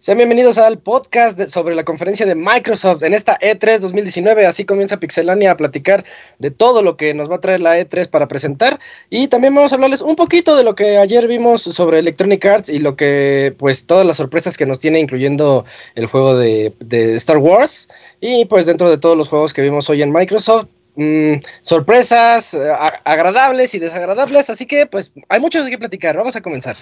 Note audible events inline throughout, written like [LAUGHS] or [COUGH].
Sean bienvenidos al podcast sobre la conferencia de Microsoft en esta E3 2019. Así comienza Pixelania a platicar de todo lo que nos va a traer la E3 para presentar. Y también vamos a hablarles un poquito de lo que ayer vimos sobre Electronic Arts y lo que, pues, todas las sorpresas que nos tiene, incluyendo el juego de, Star Wars. Y pues dentro de todos los juegos que vimos hoy en Microsoft, mm, sorpresas eh, agradables y desagradables. Así que, pues, hay mucho de qué platicar. Vamos a comenzar.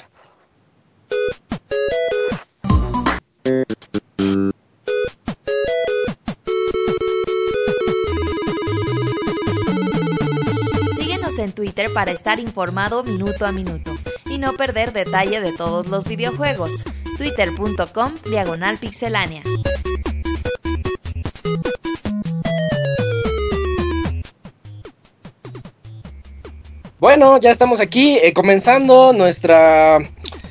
Síguenos en Twitter para estar informado minuto a minuto y no perder detalle de todos los videojuegos. Twitter.com Diagonal Pixelánea. Bueno, ya estamos aquí eh, comenzando nuestra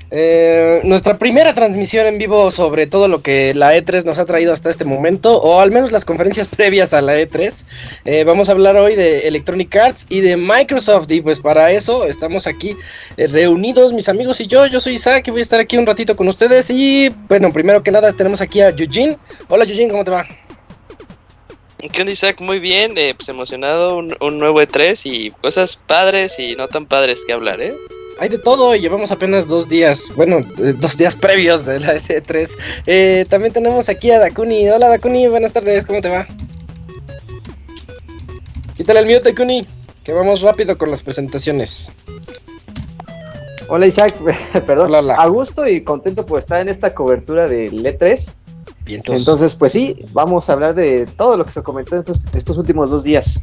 eh, nuestra primera transmisión en vivo sobre todo lo que la E3 nos ha traído hasta este momento, o al menos las conferencias [LAUGHS] previas a la E3. Eh, vamos a hablar hoy de Electronic Arts y de Microsoft, y pues para eso estamos aquí eh, reunidos, mis amigos y yo. Yo soy Isaac y voy a estar aquí un ratito con ustedes. Y bueno, primero que nada tenemos aquí a Eugene. Hola Eugene, ¿cómo te va? ¿Qué onda Isaac? Muy bien, pues emocionado, un, un nuevo E3 y cosas padres y no tan padres que hablar, ¿eh? hay de todo y llevamos apenas dos días, bueno, eh, dos días previos de la [LAUGHS] E3. Eh, también tenemos aquí a Dakuni. Hola Dakuni, buenas tardes, ¿cómo te va? Quítale el mío, Dakuni, que vamos rápido con las presentaciones. Hola Isaac, [LAUGHS] perdón, hola, a gusto y contento por estar en esta cobertura del E3. Entonces, pues sí, vamos a hablar de todo lo que se comentó estos, estos últimos dos días.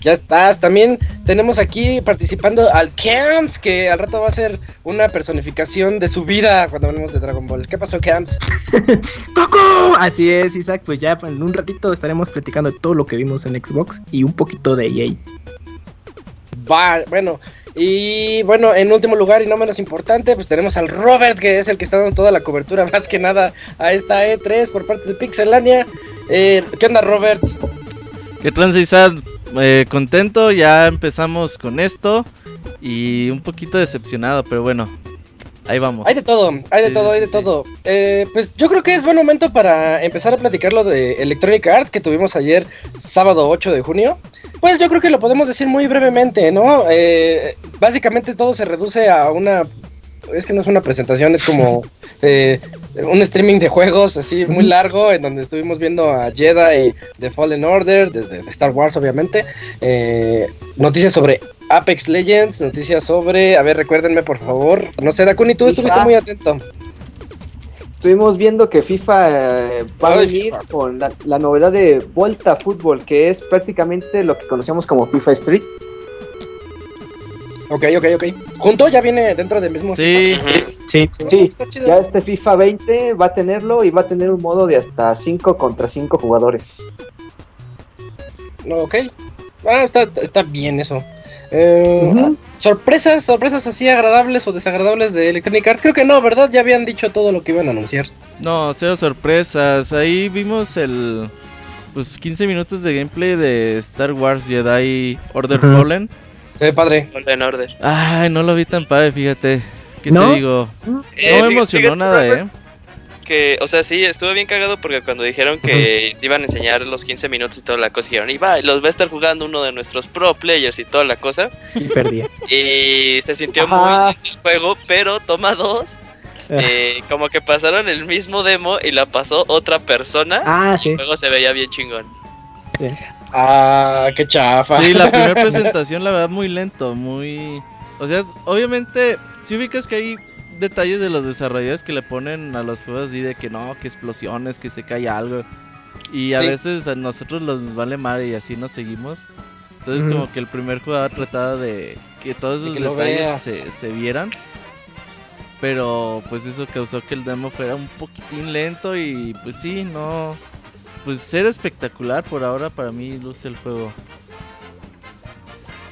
Ya estás. También tenemos aquí participando al Camps, que al rato va a ser una personificación de su vida cuando hablemos de Dragon Ball. ¿Qué pasó, Camps? [LAUGHS] ¡Coco! Así es, Isaac. Pues ya en un ratito estaremos platicando de todo lo que vimos en Xbox y un poquito de EA. Va, bueno. Y bueno, en último lugar y no menos importante, pues tenemos al Robert, que es el que está dando toda la cobertura [LAUGHS] más que nada a esta E3 por parte de Pixelania. Eh, ¿Qué onda, Robert? ¿Qué tranza, eh, contento, ya empezamos con esto y un poquito decepcionado, pero bueno, ahí vamos. Hay de todo, hay de todo, hay de todo. Eh, pues yo creo que es buen momento para empezar a platicar lo de Electronic Arts que tuvimos ayer, sábado 8 de junio. Pues yo creo que lo podemos decir muy brevemente, ¿no? Eh, básicamente todo se reduce a una es que no es una presentación, es como [LAUGHS] eh, un streaming de juegos así muy largo en donde estuvimos viendo a Jedi de Fallen Order, desde Star Wars obviamente, eh, noticias sobre Apex Legends, noticias sobre, a ver, recuérdenme por favor, no sé, Dakuni, tú estuviste muy atento. Estuvimos viendo que FIFA eh, va a venir con la, la, novedad de Volta Fútbol, que es prácticamente lo que conocemos como FIFA Street. Ok, ok, ok. ¿Junto ya viene dentro del mismo sí. Sí, sí. Ya este FIFA 20 va a tenerlo y va a tener un modo de hasta 5 contra 5 jugadores. Ok. Ah, está, bien eso. Eh, ¿Sorpresas, sorpresas así agradables o desagradables de Electronic Arts? Creo que no, ¿verdad? Ya habían dicho todo lo que iban a anunciar. No, cero sorpresas. Ahí vimos el... Pues 15 minutos de gameplay de Star Wars Jedi Order Fallen. Se ve padre. En Order. Ay, no lo vi tan padre, fíjate. ¿Qué te digo? no me emocionó nada, eh. Que, o sea, sí, estuvo bien cagado porque cuando dijeron que iban a enseñar los 15 minutos y toda la cosa, dijeron, y va, los va a estar jugando uno de nuestros pro players y toda la cosa. Y perdía. Y se sintió muy bien el juego, pero toma dos. Ah. Eh, como que pasaron el mismo demo y la pasó otra persona. Ah, y el juego se veía bien chingón. Sí. Ah, qué chafa. Sí, la primera [LAUGHS] presentación, la verdad, muy lento, muy. O sea, obviamente, si ubicas que hay detalles de los desarrolladores que le ponen a los juegos así de que no, que explosiones, que se cae algo. Y a veces a nosotros nos vale mal y así nos seguimos. Entonces, como que el primer jugador trataba de que todos esos detalles se, se vieran. Pero pues eso causó que el demo fuera un poquitín lento y pues sí, no, pues ser espectacular por ahora para mí luce el juego.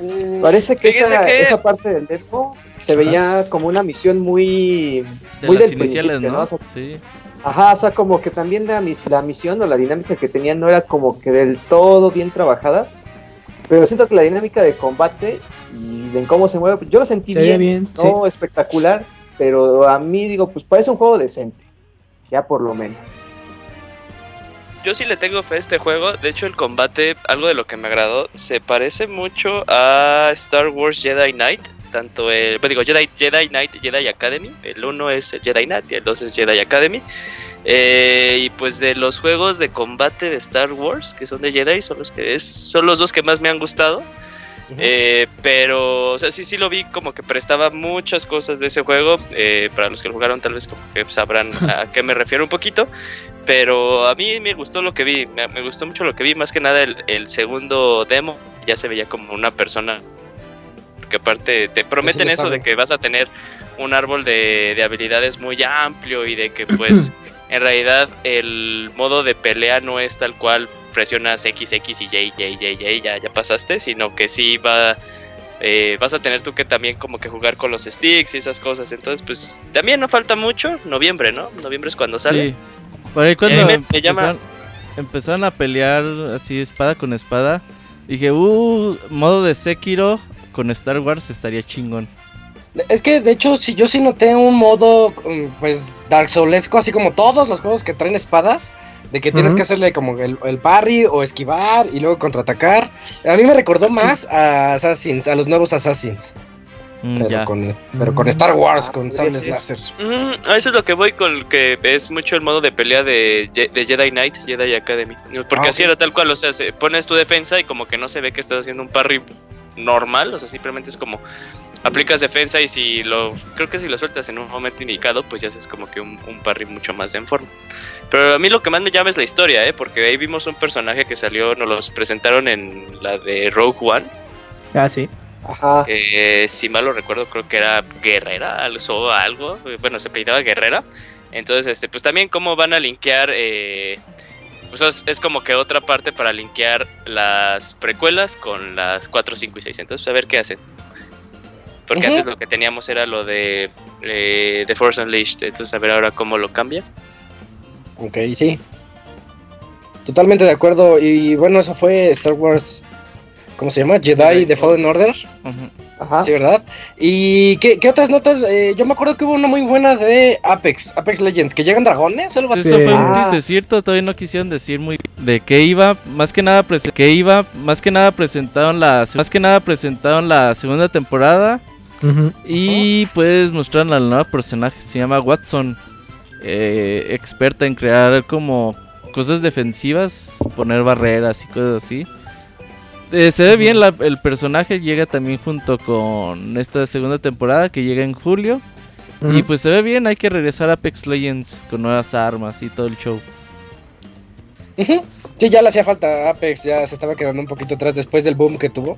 Mm, Parece que esa, parte del demo se veía como una misión muy, muy del iniciales, ¿no? sí. Ajá, o sea, como que también la, la misión o la dinámica que tenían no era como que del todo bien trabajada. pero siento que la dinámica de combate y de cómo se mueve, yo lo sentí bien, no espectacular, pero a mí digo, pues parece un juego decente, ya por lo menos. Yo sí le tengo fe a este juego, de hecho el combate, algo de lo que me agradó, se parece mucho a Star Wars Jedi Knight, tanto el, pues digo, Jedi, Jedi Knight, Jedi Academy, el 1 es el Jedi Knight y el 2 es Jedi Academy. Eh, y pues de los juegos de combate de Star Wars, que son de Jedi, son los que es, son los dos que más me han gustado. Eh, pero, o sea, sí, sí lo vi como que prestaba muchas cosas de ese juego. Eh, para los que lo jugaron, tal vez como que sabrán a qué me refiero un poquito. Pero a mí me gustó lo que vi, me, gustó mucho lo que vi. Más que nada el, el, segundo demo, ya se veía como una persona. Porque aparte te prometen eso de que vas a tener un árbol de, de habilidades muy amplio y de que pues [CLEARS THROAT] en realidad el modo de pelea no es tal cual presionas X, X y Y, Y, Y, Y, ya, ya pasaste, sino que sí va, eh, vas a tener tú que también como que jugar con los sticks y esas cosas. Entonces, pues también no falta mucho, noviembre, ¿no? Noviembre es cuando sale. Sí. Por ahí cuando me, empezaron a pelear así espada con espada, dije, uh, modo de Sekiro con Star Wars estaría chingón. Es que de hecho, si yo sí noté un modo, mm, pues, Dark Soulesco, así como todos los juegos que traen espadas, de que tienes que hacerle como el, parry o esquivar y luego contraatacar. A mí me recordó más a Assassins, a los nuevos Assassins. Mm, pero, con, pero, con, Star Wars, con sables láser. Mm, eso es lo que voy con que es mucho el modo de pelea de, de Jedi Knight, Jedi Academy. Porque ah, así era tal cual, o sea, pones tu defensa y como que no se ve que estás haciendo un parry normal, o sea, simplemente es como aplicas defensa y si lo creo que si lo sueltas en un momento indicado pues ya haces como que un, parry mucho más en forma. Pero a mí lo que más me llama es la historia eh porque ahí vimos un personaje que salió nos los presentaron en la de Rogue One. Ah sí. Ajá. Eh, si mal lo recuerdo creo que era Guerrera o algo bueno se pedía Guerrera. Entonces este pues también cómo van a linkear eh, pues es, como que otra parte para linkear las precuelas con las 4, 5 y 6 entonces a ver qué hacen porque antes lo que teníamos era lo de eh, The Force Unleashed. Entonces, a ver ahora cómo lo cambia. Ok, sí. Totalmente de acuerdo. Y bueno, eso fue Star Wars. ¿Cómo se llama? Jedi The Fallen Order. Ajá. Sí, ¿verdad? ¿Y qué, otras notas? Eh, yo me acuerdo que hubo una muy buena de Apex, Apex Legends, que llegan dragones o algo así. Eso fue un ah. cierto, todavía no quisieron decir muy de qué iba, más que nada que iba, más que nada presentaron la más que nada presentaron la segunda temporada y pues mostraron al nuevo personaje, se llama Watson, eh, experta en crear como cosas defensivas, poner barreras y cosas así. Eh, se ve bien el personaje, llega también junto con esta segunda temporada que llega en julio. Y pues se ve bien, hay que regresar a Apex Legends con nuevas armas y todo el show. Sí, ya le hacía falta Apex, ya se estaba quedando un poquito atrás después del boom que tuvo.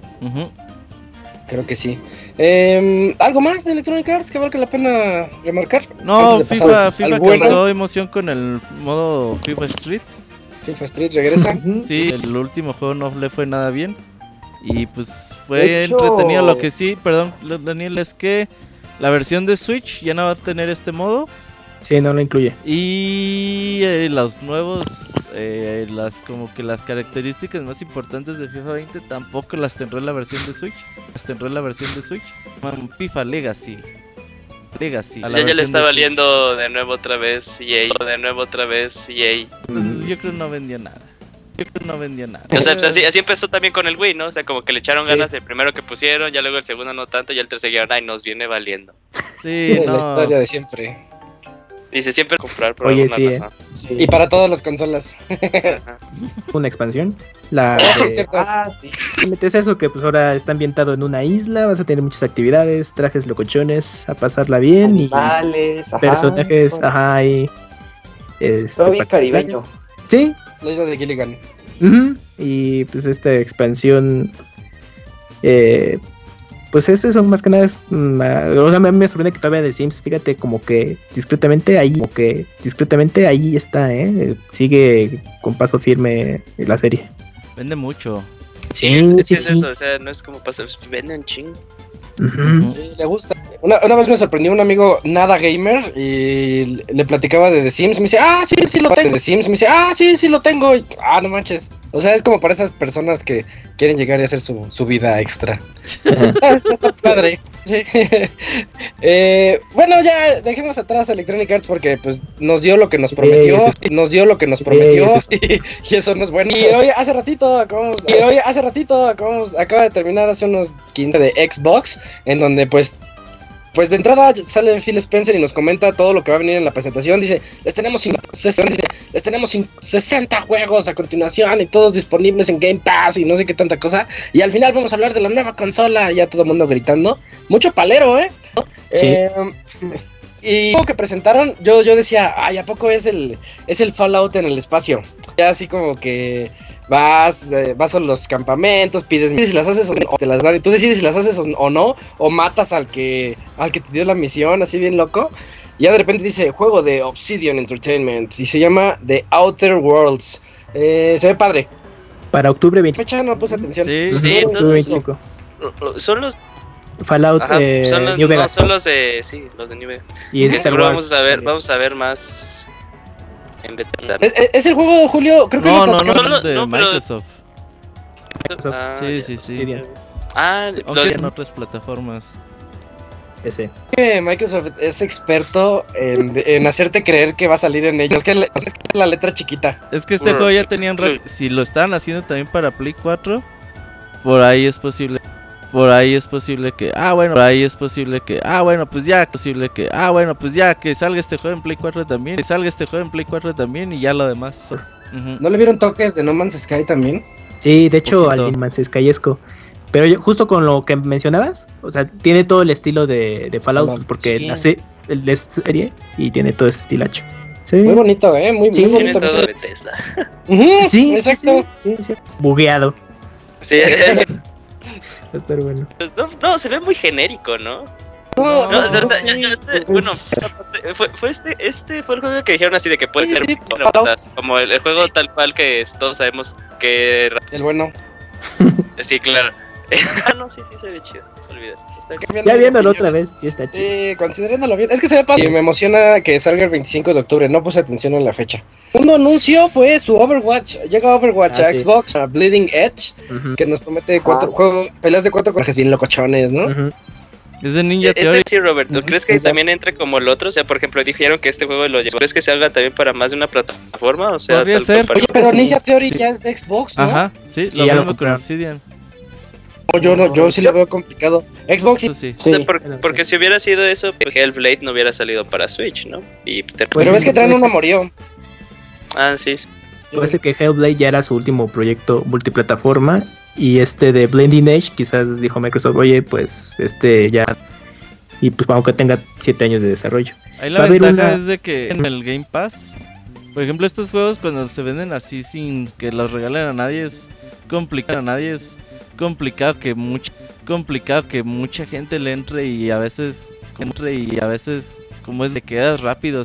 Creo que sí. Em, ¿Algo más de Electronic Arts que valga la pena remarcar? No, FIFA, FIFA causó emoción con el modo FIFA Street. FIFA Street regresa. [LAUGHS] sí, el último juego no le fue nada bien. Y pues fue entretenido. Lo que sí, perdón, Daniel, es que la versión de Switch ya no va a tener este modo. Sí, no lo incluye. Y eh, los nuevos eh, las como que las características más importantes de FIFA 20 tampoco las tendré en la versión de Switch. Las tendré en la versión de Switch. FIFA Legacy. Legacy. Ya, ya le está valiendo de nuevo otra vez EA. De nuevo otra vez EA. Yo creo que no vendió nada. Yo creo que no vendió nada. O sea, pues, así, así, empezó también con el Wii, ¿no? O sea, como que le echaron ganas del primero que pusieron, ya luego el segundo no tanto, y el tercero, ay, nos viene valiendo. Sí, [LAUGHS] no. la historia de siempre. Dice siempre comprar por Oye, sí, eh. Y para todas las consolas. [LAUGHS] Una expansión. La oh, [LAUGHS] de... ah, Metes eso que pues ahora está ambientado en una isla, vas a tener muchas actividades, trajes locochones, a pasarla bien Animales, y personajes, ajá, y este, bien caribeño. Sí. La isla de Gilligan. Y pues esta expansión eh, pues ese son más que nada, mm, o sea, me, me, sorprende que todavía de Sims, fíjate, como que discretamente ahí, como que discretamente ahí está, ¿eh? Sigue con paso firme la serie. Vende mucho. Sí, sí, es eso, o sea, no es como pasar, le gusta. Una, una, vez me sorprendió un amigo nada gamer y le platicaba de The Sims. Me dice, ah, sí, sí lo tengo. De The Sims. Me dice, ah, sí, sí lo tengo. ah, no manches. O sea, es como para esas personas que quieren llegar y hacer su, su vida extra. [LAUGHS] Está padre. [LAUGHS] eh, bueno, ya dejemos atrás a Electronic Arts porque pues nos dio lo que nos prometió. Nos dio lo que nos prometió. [LAUGHS] y, eso no es bueno. Y hoy hace ratito acabamos. Y hoy hace ratito acabamos, acaba de terminar hace unos 15 de Xbox. En donde pues pues de entrada sale Phil Spencer y nos comenta todo lo que va a venir en la presentación. Dice, les tenemos, les tenemos 60 juegos a continuación y todos disponibles en Game Pass y no sé qué tanta cosa. Y al final vamos a hablar de la nueva consola, ya todo el mundo gritando. Mucho palero, ¿eh? Sí. Eh, y lo que presentaron, yo, yo decía, ay, ¿a poco es el, es el Fallout en el espacio? Ya así como que vas, eh, vas a los campamentos, pides si las haces o, te las dan, y tú decides si las haces o, no, o matas al que, al que te dio la misión, así bien loco. Y ya de repente dice juego de Obsidian Entertainment y se llama The Outer Worlds. Eh, se ve padre. Para octubre 20. Fecha no puse atención. Sí, sí, entonces, Son los Fallout eh, son los, New Vegas. No, son los de sí, los de New Vegas. Y es vamos a ver, vamos a ver más ¿Es, el juego, Julio? Creo que no, no, no, no, de Microsoft. Ah, sí, sí, sí. Ah, en otras plataformas. Ese. Microsoft es experto en, en, hacerte creer que va a salir en ellos. Es que, es la letra chiquita. Es que este juego ya tenían. Si lo estaban haciendo también para Play 4, por ahí es posible por ahí es posible que, ah, bueno, por ahí es posible que, ah, bueno, pues ya, posible que, ah, bueno, pues ya, que salga este juego en Play 4 también, que salga este juego en Play 4 también y ya lo demás. ¿No le vieron toques de No Man's Sky también? Sí, de hecho, al No Man's Skyesco. Pero justo con lo que mencionabas, o sea, tiene todo el estilo de, de Fallout, pues, porque sí. nace el serie y tiene todo ese estilacho. Sí. Muy bonito, eh, muy, muy bonito. Todo de Tesla. sí, exacto. Sí, sí, Bugueado. Sí. [LAUGHS] estar bueno. Pues no, no, se ve muy genérico, ¿no? No, no, o sea, este, bueno, fue, fue, este, este fue el juego que dijeron así de que puede ser como el, juego tal cual que todos sabemos que el bueno. Sí, claro. [LAUGHS] ah, no, sí, sí se ve chido, olvidé. Ya viéndolo otra vez, sí está chido. Sí, considerándolo bien. Es que se ve padre. Y me emociona que salga el 25 de octubre. No puse atención en la fecha. Un anuncio fue su Overwatch. Llega Overwatch ah, a Xbox, a Bleeding Edge, que nos promete cuatro juegos, peleas de cuatro corajes bien locochones, ¿no? Es de Ninja Este sí, Robert, ¿tú crees que también entre como el otro? O sea, por ejemplo, dijeron que este juego lo llevó. ¿Crees que se haga también para más de una plataforma? O sea, Podría ser. Oye, pero Ninja Theory ya es de Xbox, ¿no? Ajá, sí, lo mismo con Obsidian yo no, yo sí lo veo complicado. Xbox sí. porque si hubiera sido eso, pues, Hellblade no hubiera salido para Switch, ¿no? Y Pero ves que traen una murió. Ah, sí. Puede ser que Hellblade ya era su último proyecto multiplataforma y este de Blending Edge quizás dijo Microsoft, oye, pues este ya y pues vamos que tenga 7 años de desarrollo. Ahí la ventaja es de que en el Game Pass, por ejemplo, estos juegos cuando se venden así sin que los regalen a nadie es complicado, a nadie es complicado que mucha complicado que mucha gente le entre y a veces entre y a veces como es te quedas rápido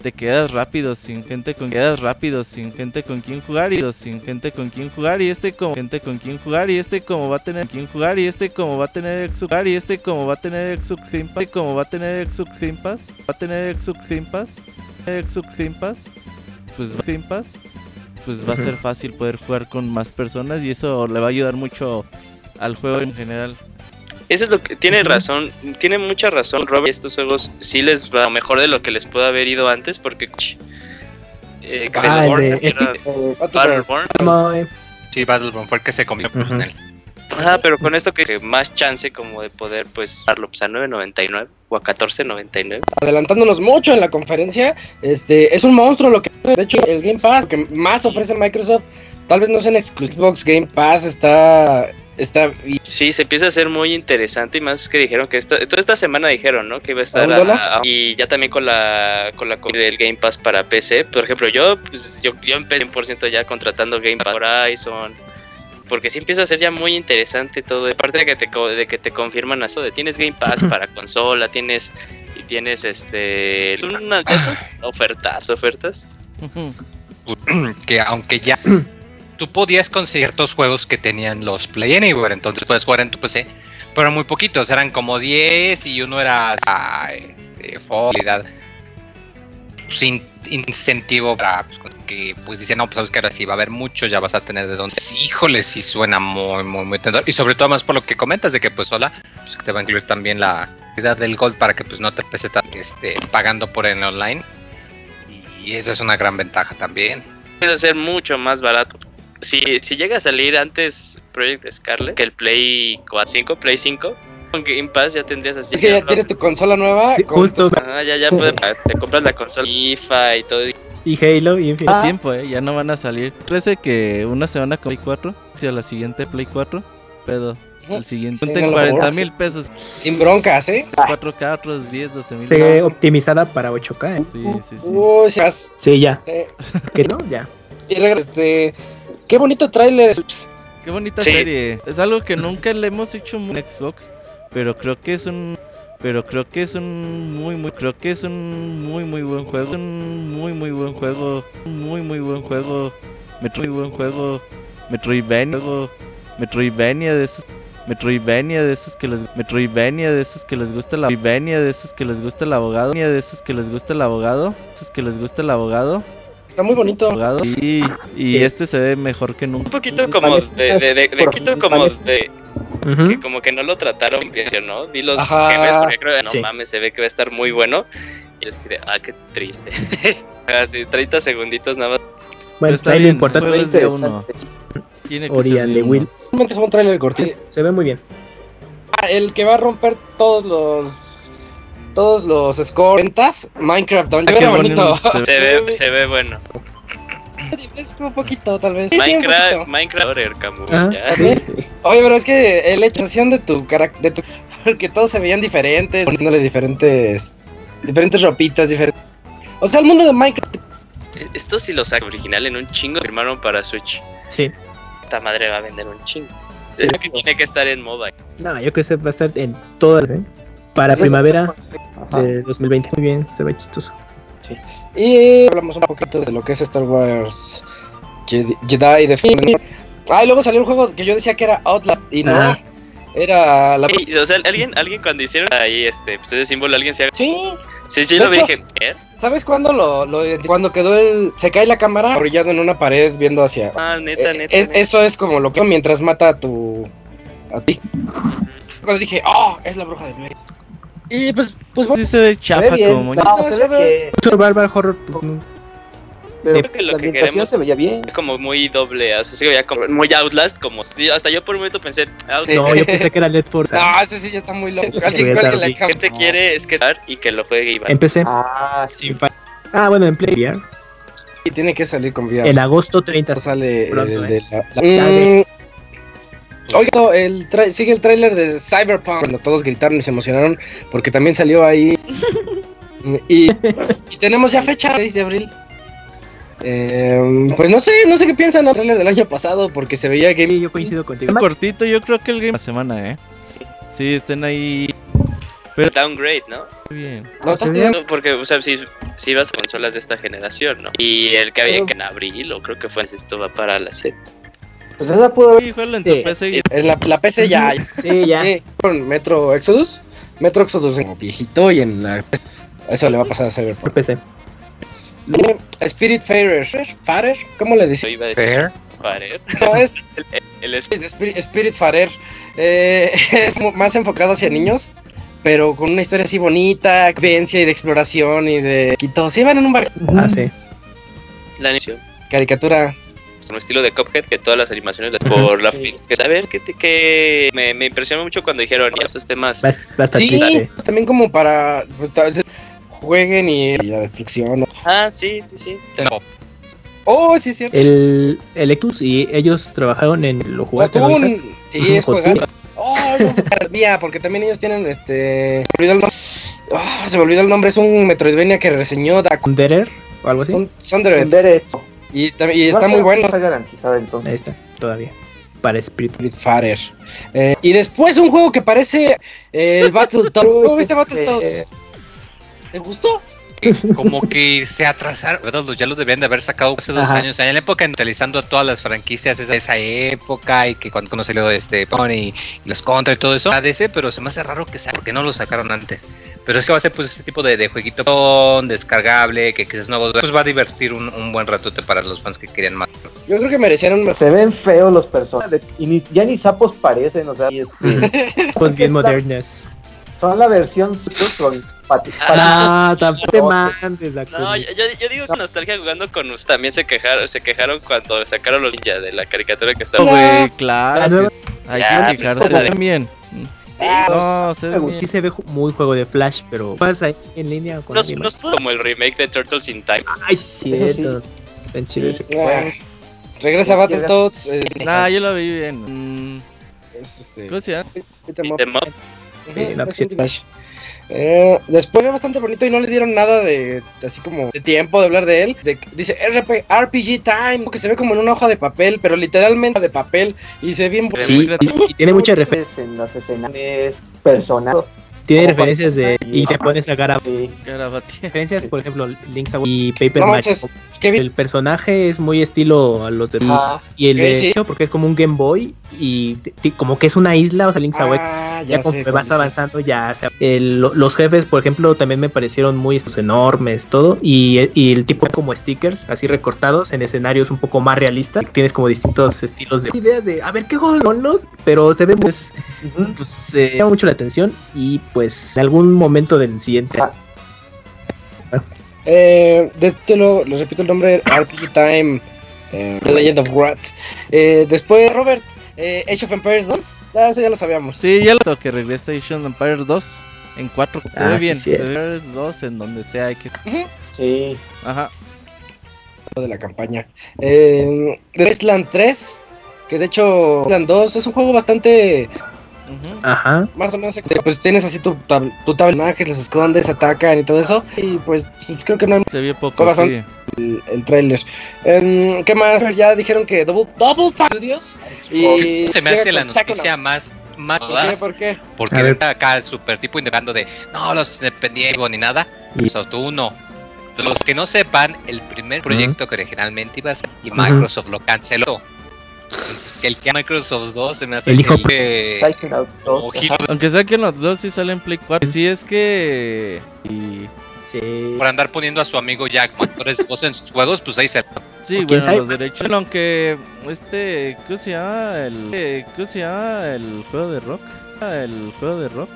te quedas rápido sin gente con quedas rápido sin gente con quien jugar y sin gente con quien jugar y este como gente con quien jugar y este como va a tener quien jugar y este como va a tener jugar y este como va a tener exu como va a tener exu va a tener exu exu pues Pass pues va a ser [LAUGHS] fácil poder jugar con más personas y eso le va a ayudar mucho al juego en general. Eso es lo que tiene razón, tiene mucha razón Robert. Estos juegos sí les va mejor de lo que les pudo haber ido antes porque eh, ah, Battleborn. Sí, Battleborn fue el que se comió con él. Ajá, pero con esto que más chance como de poder pues darlo pues, a 9.99 o a 14.99. Adelantándonos mucho en la conferencia, este es un monstruo lo que de hecho el Game Pass que más ofrece Microsoft, tal vez no sea en Xbox Game Pass está está sí se empieza a ser muy interesante y más que dijeron que esta, toda esta semana dijeron no que iba a estar y ya también con la con la el Game Pass para PC por ejemplo yo pues, yo yo empecé 100% ya contratando Game Pass Horizon porque sí empieza a ser ya muy interesante todo. Aparte de que te, de que te confirman eso de tienes Game Pass para consola, tienes y tienes este una, ofertas, ofertas. [CLEARS THROAT] que aunque ya [CLEARS THROAT] tú podías conseguir ciertos juegos que tenían los Play Anywhere, entonces puedes jugar en tu PC, pero muy poquitos, eran como 10 y uno era ah, este, sin incentivo para pues, que pues dicen, no, pues sabes que ahora sí va a haber mucho, ya vas a tener de dónde. Híjole, sí suena muy, muy, muy tendor. Y sobre todo más por lo que comentas de que pues hola, pues que te va a incluir también la calidad del Gold para que pues no te pese tan este, pagando por el online. Y esa es una gran ventaja también. Es ser mucho más barato. Si, si llega a salir antes Project Scarlet que el Play 5, Play 5, con Game Pass ya tendrías así. Es que ya tienes tu consola nueva. justo. Ah, ya, ya puedes, te compras la consola FIFA y todo. [LAUGHS] Y Halo y Infinite. Ah. tiempo, eh, ya no van a salir. Parece que una semana con Play 4, si a la siguiente Play 4, pedo. El siguiente, sí, 40 mil pesos. Sin broncas, ¿eh? 4K, otros 10, 12 mil. Eh, optimizada para 8K, ¿eh? Sí, sí, sí. Uy, ya. Sí, [LAUGHS] ya. ¿Qué no? Ya. Y este. Qué bonito tráiler. Qué bonita serie. Es algo que nunca le hemos hecho en Xbox, pero creo que es un pero creo que es un muy muy creo que es un muy muy buen juego, un muy muy buen juego, muy muy buen juego, Metro, muy buen juego, Metroidvania, juego, Metroidvania de esos Metroidvania de esos que les Metroidvania de esos que les gusta la Metroidvania de esos que les gusta el abogado, de esos que les gusta el abogado, esos que les gusta el abogado. Está muy bonito. Y, y este se ve mejor que nunca. Un poquito como de, de, de, de quito como de, que como que no lo trataron bien, ¿no? Vi los gemes porque creo que no mames, se ve que va a estar muy bueno. Y así de, ah, qué triste. [LAUGHS] Así, 30 segunditos nada más. Bueno, está bien, importante de uno. Tiene que Orion de Will. Realmente fue un trailer cortito. Se ve muy bien. Ah, el que va a romper todos los todos los scores ventas, Minecraft Dungeon. Bonito. Se, ve, [LAUGHS] se ve bueno. Es un poquito, tal vez. Minecraft, Minecraft Camus, ah, Oye, pero es que el hecho de tu carácter, de tu, [LAUGHS] porque todos se veían diferentes, poniéndole diferentes, diferentes ropitas, diferentes. O sea, el mundo de Minecraft. Esto sí lo saca original en un chingo firmaron para Switch. Sí. Esta madre va a vender un chingo. Sí, que tiene que estar en mobile. No, yo creo que va a estar en todas, ¿eh? Para primavera de 2020. Muy bien, se ve chistoso. Sí. Y hablamos un poquito de lo que es Star Wars Jedi de Film. Ah, y luego salió un juego que yo decía que era Outlast y no. Ah. Era la. o sea, alguien, alguien cuando hicieron ahí este, pues ese símbolo, alguien se. Sí. Sí, sí, lo vi dije. ¿eh? ¿Sabes cuándo lo, lo, cuando quedó el. Se cae la cámara brillado en una pared viendo hacia. Ah, neta, eh, neta, Eso es como lo que mientras mata a tu. a ti. Cuando dije, oh, es la bruja de Blade. Y pues, pues Sí se ve chapa como. No, se, ve que... Survival horror, pues no. Pero Creo que lo la que queremos se veía bien. Como muy doble, así se veía como muy Outlast, como si hasta yo por un momento pensé, Outlast. No, yo pensé que era Led Force. [LAUGHS] No, ese sí ya está muy loco. Alguien que la gente quiere es quedar y que lo juegue Iván. Empecé. Ah, sí. Ah, bueno, en Play VR. Y tiene que salir con VR. En agosto 30 sale el de ¿eh? la, Oiga, el sigue el tráiler de Cyberpunk cuando todos gritaron y se emocionaron porque también salió ahí. [LAUGHS] y, tenemos ya fecha, 6 de abril. Eh, pues no sé, no sé qué piensan del tráiler del año pasado porque se veía que... yo coincido contigo. Cortito, yo creo que el game la semana, ¿eh? Sí, estén ahí... Pero... Downgrade, ¿no? Bien. No, estás bien? Porque, o sea, si, si vas a consolas de esta generación, ¿no? Y el que había que en abril, o creo que fue, esto va para la 7. Pues esa pudo haber. en tu PC. En la, la, PC [LAUGHS] ya. Sí, ya. con Metro Exodus. Metro Exodus como viejito y en la. Eso le va a pasar a Cyberpunk. Por PC. Spirit Farer. ¿Farer? ¿Cómo le dice? Fair. Farer. No, es. [LAUGHS] el, Spirit, Spirit Farer. Eh, [LAUGHS] es más enfocado hacia niños. Pero con una historia así bonita, vivencia y de exploración y de Quito. Sí, van en un bar. Ah, sí. La animación. Caricatura un estilo de Cuphead que todas las animaciones por la sí. que saber que, que me, me, impresionó mucho cuando dijeron estos temas sí, también como para pues, jueguen y, la destrucción ah sí sí sí. Oh sí cierto. El el y ellos trabajaron en lo jugaste ¿no, sí es jugar Oh, no, porque también ellos tienen este. Oh, se me olvidó el nombre. Es un Metroidvania que reseñó Sunderer o algo así. Sunderer. Y, y está muy bueno. Está garantizado entonces. Ahí está, todavía. Para Spirit, Fighter. Eh, y después un juego que parece eh, el [LAUGHS] Battletoads. ¿Cómo viste Battletoads? ¿Te gustó? Como que se atrasaron, ¿verdad? ya los debían de haber sacado hace dos años, en la época utilizando a todas las franquicias esa, esa época y que cuando, conoció salió este Pony y, los Contra y todo eso, ADC, pero se me hace raro que sea, porque no lo sacaron antes. Pero es que va a ser pues este tipo de, de jueguito descargable, que, es nuevo, pues va a divertir un, un, buen ratote para los fans que querían más. Yo creo que merecieron... Se ven feos los personajes, y ni, ya ni sapos parecen, o sea, y este... [LAUGHS] pues bien modernos. Son la versión con Ah, tampoco te mandes No, yo, yo, digo que Nostalgia jugando con us también se quejaron, se quejaron cuando sacaron los ninjas de la caricatura que estaba. Güey, claro. Hay que quejarse también. Sí, no, se ve sí se ve muy juego de Flash, pero pasa ahí en línea con nos, nos pudo como el remake de Turtles in Time. Ay, cierto. Sí. chido ese. Ah, regresa Battletoads. Eh, nah, yo lo vi bien. Mm. Es este. ¿Cómo se llama? Eh, después fue bastante bonito y no le dieron nada de así como de tiempo de hablar de él. dice RP, RPG Time, que se ve como en una hoja de papel, pero literalmente de papel y se ve bien. Sí, y, tiene muchas referencias en las escenas personal tiene referencias de. Y te pones a cara. Referencias, por ejemplo, Link's y Paper Mario. El personaje es muy estilo a los de. y el de hecho, porque es como un Game Boy y como que es una isla, o sea, Link's ah, Ya, como vas avanzando, ya. Los jefes, por ejemplo, también me parecieron muy estos enormes, todo. Y, y, el tipo como stickers, así recortados en escenarios un poco más realistas. Tienes como distintos estilos de ideas de a ver qué juegos son los, pero se ve pues, pues llama mucho la atención. Y pues en algún momento del siguiente. Ah. Eh, de lo, repito el nombre, RPG Time, eh, The Legend of Wrath. Eh, después, Robert, eh, Age of Empires 2. Ah, eso ya lo sabíamos. Sí, ya lo que regresa Age of Empires 2 en 4. Se ve ah, bien, se ve 2 en donde sea. Hay que... Sí. Ajá. De la campaña. Eh, Wasteland 3, que de hecho, Wasteland 2 es un juego bastante Ajá. Más o menos, pues tienes así tu, tu tabla los escondes, atacan y todo eso. Y pues, pues creo que no hay. Se vio poco, sí. El, el trailer. Um, ¿Qué más? Ya dijeron que Double, double Studios. Y se me hace la noticia más. más ¿Por qué? ¿Por qué? Porque ahorita acá el super tipo indicando de no, los independientes ni nada. Y eso tú no. Los que no sepan, el primer proyecto que originalmente iba a ser y Microsoft lo canceló el que Microsoft 2 se me hace el que... Aunque saquen los dos sí salen Play 4. Sí es que... Sí. Por andar poniendo a su amigo Jack actores de voz en sus juegos, pues ahí se... Sí, bueno, los derechos. Aunque este... ¿Qué se llama? El, ¿Qué se llama? El juego de rock. El juego de rock.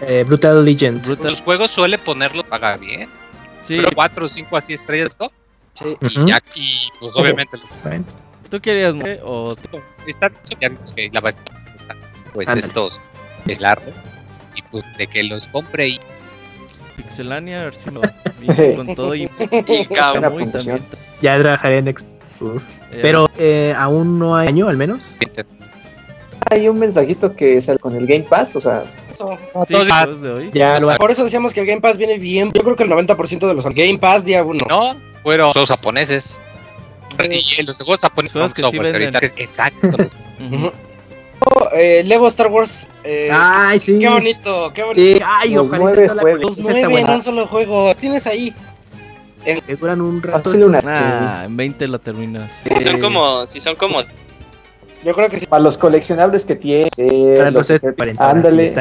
Eh, Brutal Legend. Los juegos suele ponerlos paga bien. Sí. Pero 4 o 5 así estrellas, ¿no? Sí. Y, Jack, y pues obviamente los... ¿Tú querías o está ya que la base está pues estos es largo y pues de que los compre y Pixelania a ver si lo [LAUGHS] con todo y, y también. Ya trabajaré en X. Pero eh, aún no hay año al menos. Hay un mensajito que sale con el Game Pass, o sea, sí, de hoy. Ya Por eso decíamos que el Game Pass viene bien. Yo creo que el 90% de los Game Pass día uno. No, fueron todos japoneses. Y los juegos japoneses que software, exacto. [LAUGHS] eh, Lego Star Wars. Eh, ay, sí. Qué bonito, qué bonito. Sí, ay, los ojalá nueve juegos. Los nueve en un solo juego. Tienes ahí. En... duran un rato. Ah, en 20 lo terminas. Si son como, si son como. Yo creo que sí. Para los coleccionables que tienes. Eh, Para los, los ándale. Sí,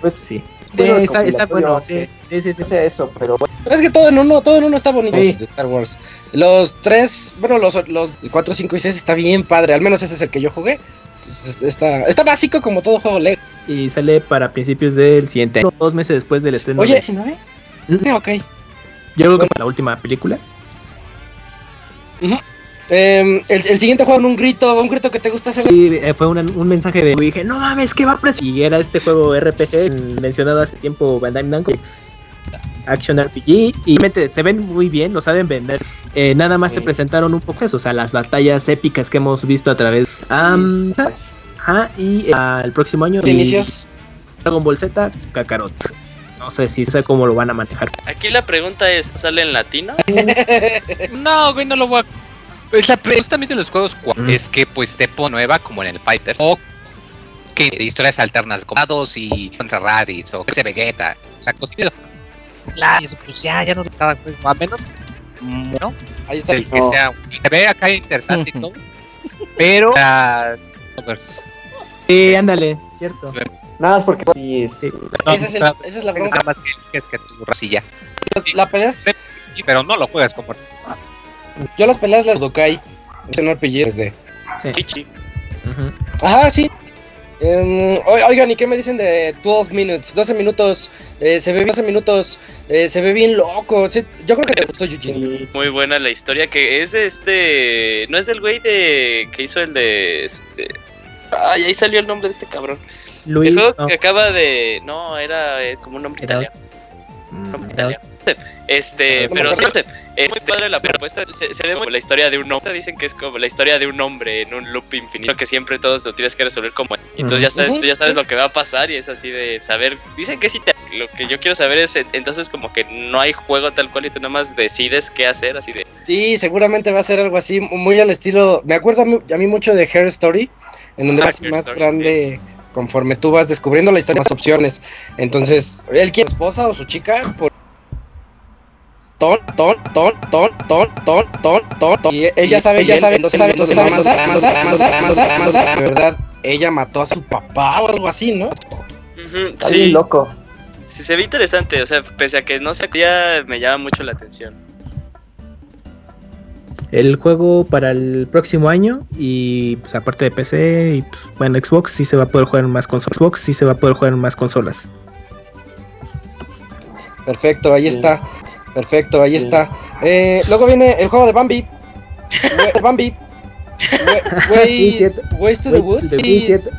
pues, sí. Está, está, bueno, sí, sí, sí, sí. Eso, pero bueno. Pero es que todo en uno, todo en uno está bonito de Star Wars. Los tres, bueno, los, los 4, 5 y 6 está bien padre. Al menos ese es el que yo jugué. está, está básico como todo juego Lego. Y sale para principios del siguiente año, dos meses después del estreno. Oye, ¿19? ¿Mm? ok. Yo creo que para la última película. Eh, el, el, siguiente juego, un grito, un grito que te gusta hacer. Y eh, fue un mensaje de. Y dije, no mames, ¿qué va a Y era este juego RPG mencionado hace tiempo, Bandai Namco Action RPG y se ven muy bien, lo saben vender. Eh, nada más se presentaron un poco eso, o sea, las batallas épicas que hemos visto a través. Sí, y eh, el próximo año. ¿De inicios? Dragon Ball Z, Kakarot. No sé si sé cómo lo van a manejar. Aquí la pregunta es, ¿sale en latino? [LAUGHS] no, güey, no lo voy a... Pues justamente los juegos es que pues te pone nueva como en el Fighter o que historias alternas como y contra Raditz o que se Vegeta, o sea, la y eso, pues ya, ya no estaba a menos no ahí está el que sea se ve acá interesante y todo pero uh, Sí, ándale, cierto. Nada más porque sí, este, esa, es esa es la bronca. Nada más que es que tu rosilla. La peleas, Pero no lo juegas como. Yo las peleas las Dokai. Es un RPG desde. Chichi. Ujú. Ajá, sí. Em, oi- oigan, ¿y qué me dicen de 12 minutes? 12 minutos, eh, se ve bien 12 minutos, eh, se ve bien loco. sí, yo creo que te gustó Eugene. sí, Muy buena la historia que es de este. No es del güey de. que hizo el de. este. Ay, ahí salió el nombre de este cabrón. Luis, el juego no, que acaba de. No, era eh, como un nombre italiano. mm, nombre era- italiano. Este, pero sí, es muy padre la propuesta. Se, se ve como la historia de un hombre. Dicen que es como la historia de un hombre en un loop infinito que siempre todos lo tienes que resolver como. Entonces ya sabes, Ujú. tú ya sabes lo que va a pasar y es así de saber. Dicen que sí te. Lo que yo quiero saber es entonces como que no hay juego tal cual y tú nada más decides qué hacer, así de. Sí, seguramente va a ser algo así, muy al estilo. Me acuerdo a mí, a mí mucho de Hair Story, en donde Ah, vas Hair más Story, grande conforme tú vas descubriendo la historia, más opciones. Entonces, él quiere su esposa o su chica por. Ton, ton, ton, ton, ton, ton, ton, ton, ton. Y ella sabe, ella sabe, no sabe, no sabe, no sabe, no sabe, no sabe, no sabe, no sabe, de verdad, ella mató a su papá o algo así, ¿no? Está sí, bien loco. sí, se ve interesante. O sea, pese a que no sé, ya me llama mucho la atención. El juego para el próximo año y pues aparte de PC y pues, bueno Xbox sí se va a poder jugar en más consolas. Xbox sí se va a poder jugar en más consolas. Perfecto, ahí Sí. está. Perfecto, ahí está. Eh, luego viene el juego de Bambi. We- [LAUGHS] Bambi. Ways, to the Woods.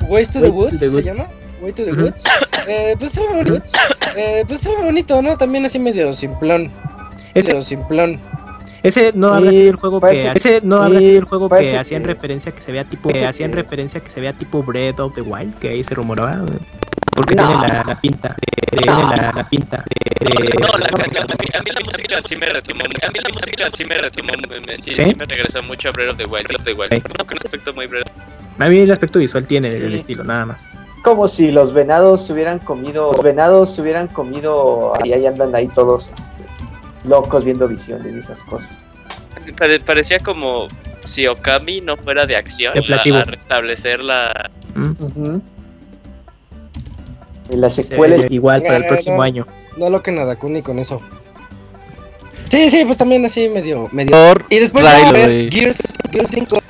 Ways to the Woods se llama. Way to the. Woods. Eh, pues se ve bonito. Eh, pues se ve bonito, ¿no? También así medio simplón. Medio simplón. ese no habrá sido el juego que ese no habrá sido el juego que hacían que- referencia que se vea tipo que hacían referencia que se vea tipo Breath of the Wild que ahí se rumoraba porque No. tiene la, la pinta eh, tiene la, la pinta de, de- No, la, la- la- a mí la música sí me retomó. A mí la música sí me retomó. me- Sí, ¿Sí? sí me regresó mucho a Breath of the Wild. Breath of the Wild. Sí. No, con un aspecto muy Breath. a mí el aspecto visual tiene el Sí. estilo nada más Como si los venados se hubieran comido, los venados se hubieran comido y ahí andan ahí todos este, locos viendo visiones y esas cosas. Pare- parecía como si Okami no fuera de acción a, a restablecer la. Mm. Y las secuelas, igual para el Eh, próximo no. año No lo que nada, Kuni, con eso. Sí, sí, pues también así medio. medio. Por Y después vamos a ver. Gears, Gears 5. [LAUGHS]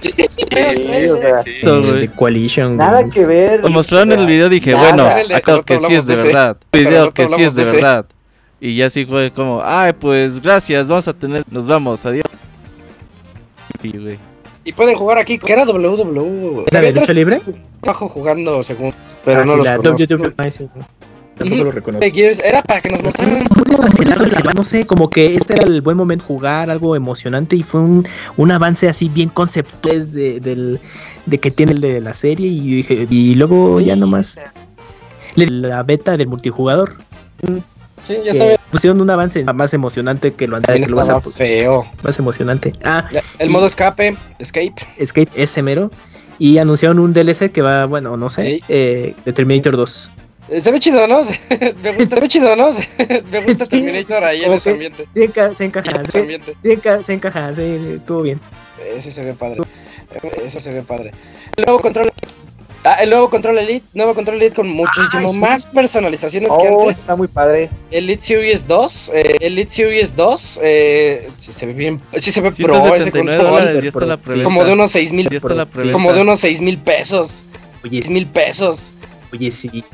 Sí, sí, o sea, sí. De, Coalition nada güey. que ver. Lo mostraron o en el video dije, nada. bueno, no que sí es de verdad. Video que sí es de verdad. Y ya sí fue como, ay, pues gracias, vamos a tener, nos vamos, adiós. Y, güey. Y pueden jugar aquí, que era WW. ¿Era de lucha libre? Bajo jugando según. Pero Ah, no sí, los la conozco. WWE, sí, no. Tampoco lo reconozco. De era para que nos mostraran. No sé, como que este era el buen momento jugar, algo emocionante y fue un, un avance así bien conceptual de, del, de que tiene el de la serie y dije, y luego ya nomás la beta del multijugador. Sí, ya que sabes. Pusieron un avance más emocionante que lo anterior, que lo vas a- estaba feo. más emocionante. Ah, El modo escape, escape. Escape ese mero. Y anunciaron un DLC que va, bueno, no sé, eh, de Terminator 2. Eh, Se ve chido, ¿no? [LAUGHS] Me gusta, se ve chido, ¿no? [LAUGHS] Me gusta Sí, Terminator ahí en ese ambiente. Sí, enca- se En encaja, sí, ambiente. enca- se encaja, sí, estuvo bien. Ese se ve padre. Ese se ve padre. El nuevo control. Ah, el nuevo control Elite. Nuevo control Elite con muchísimo Ah, sí. más personalizaciones que Oh, antes. está muy padre. Elite Series 2. eh, Elite Series 2. Eh, sí se ve bien. Sí se ve pro ese 179 control. está la. Como de unos 6 mil. Como de unos 6 mil pesos. Oye, 6 mil pesos. oye, sí.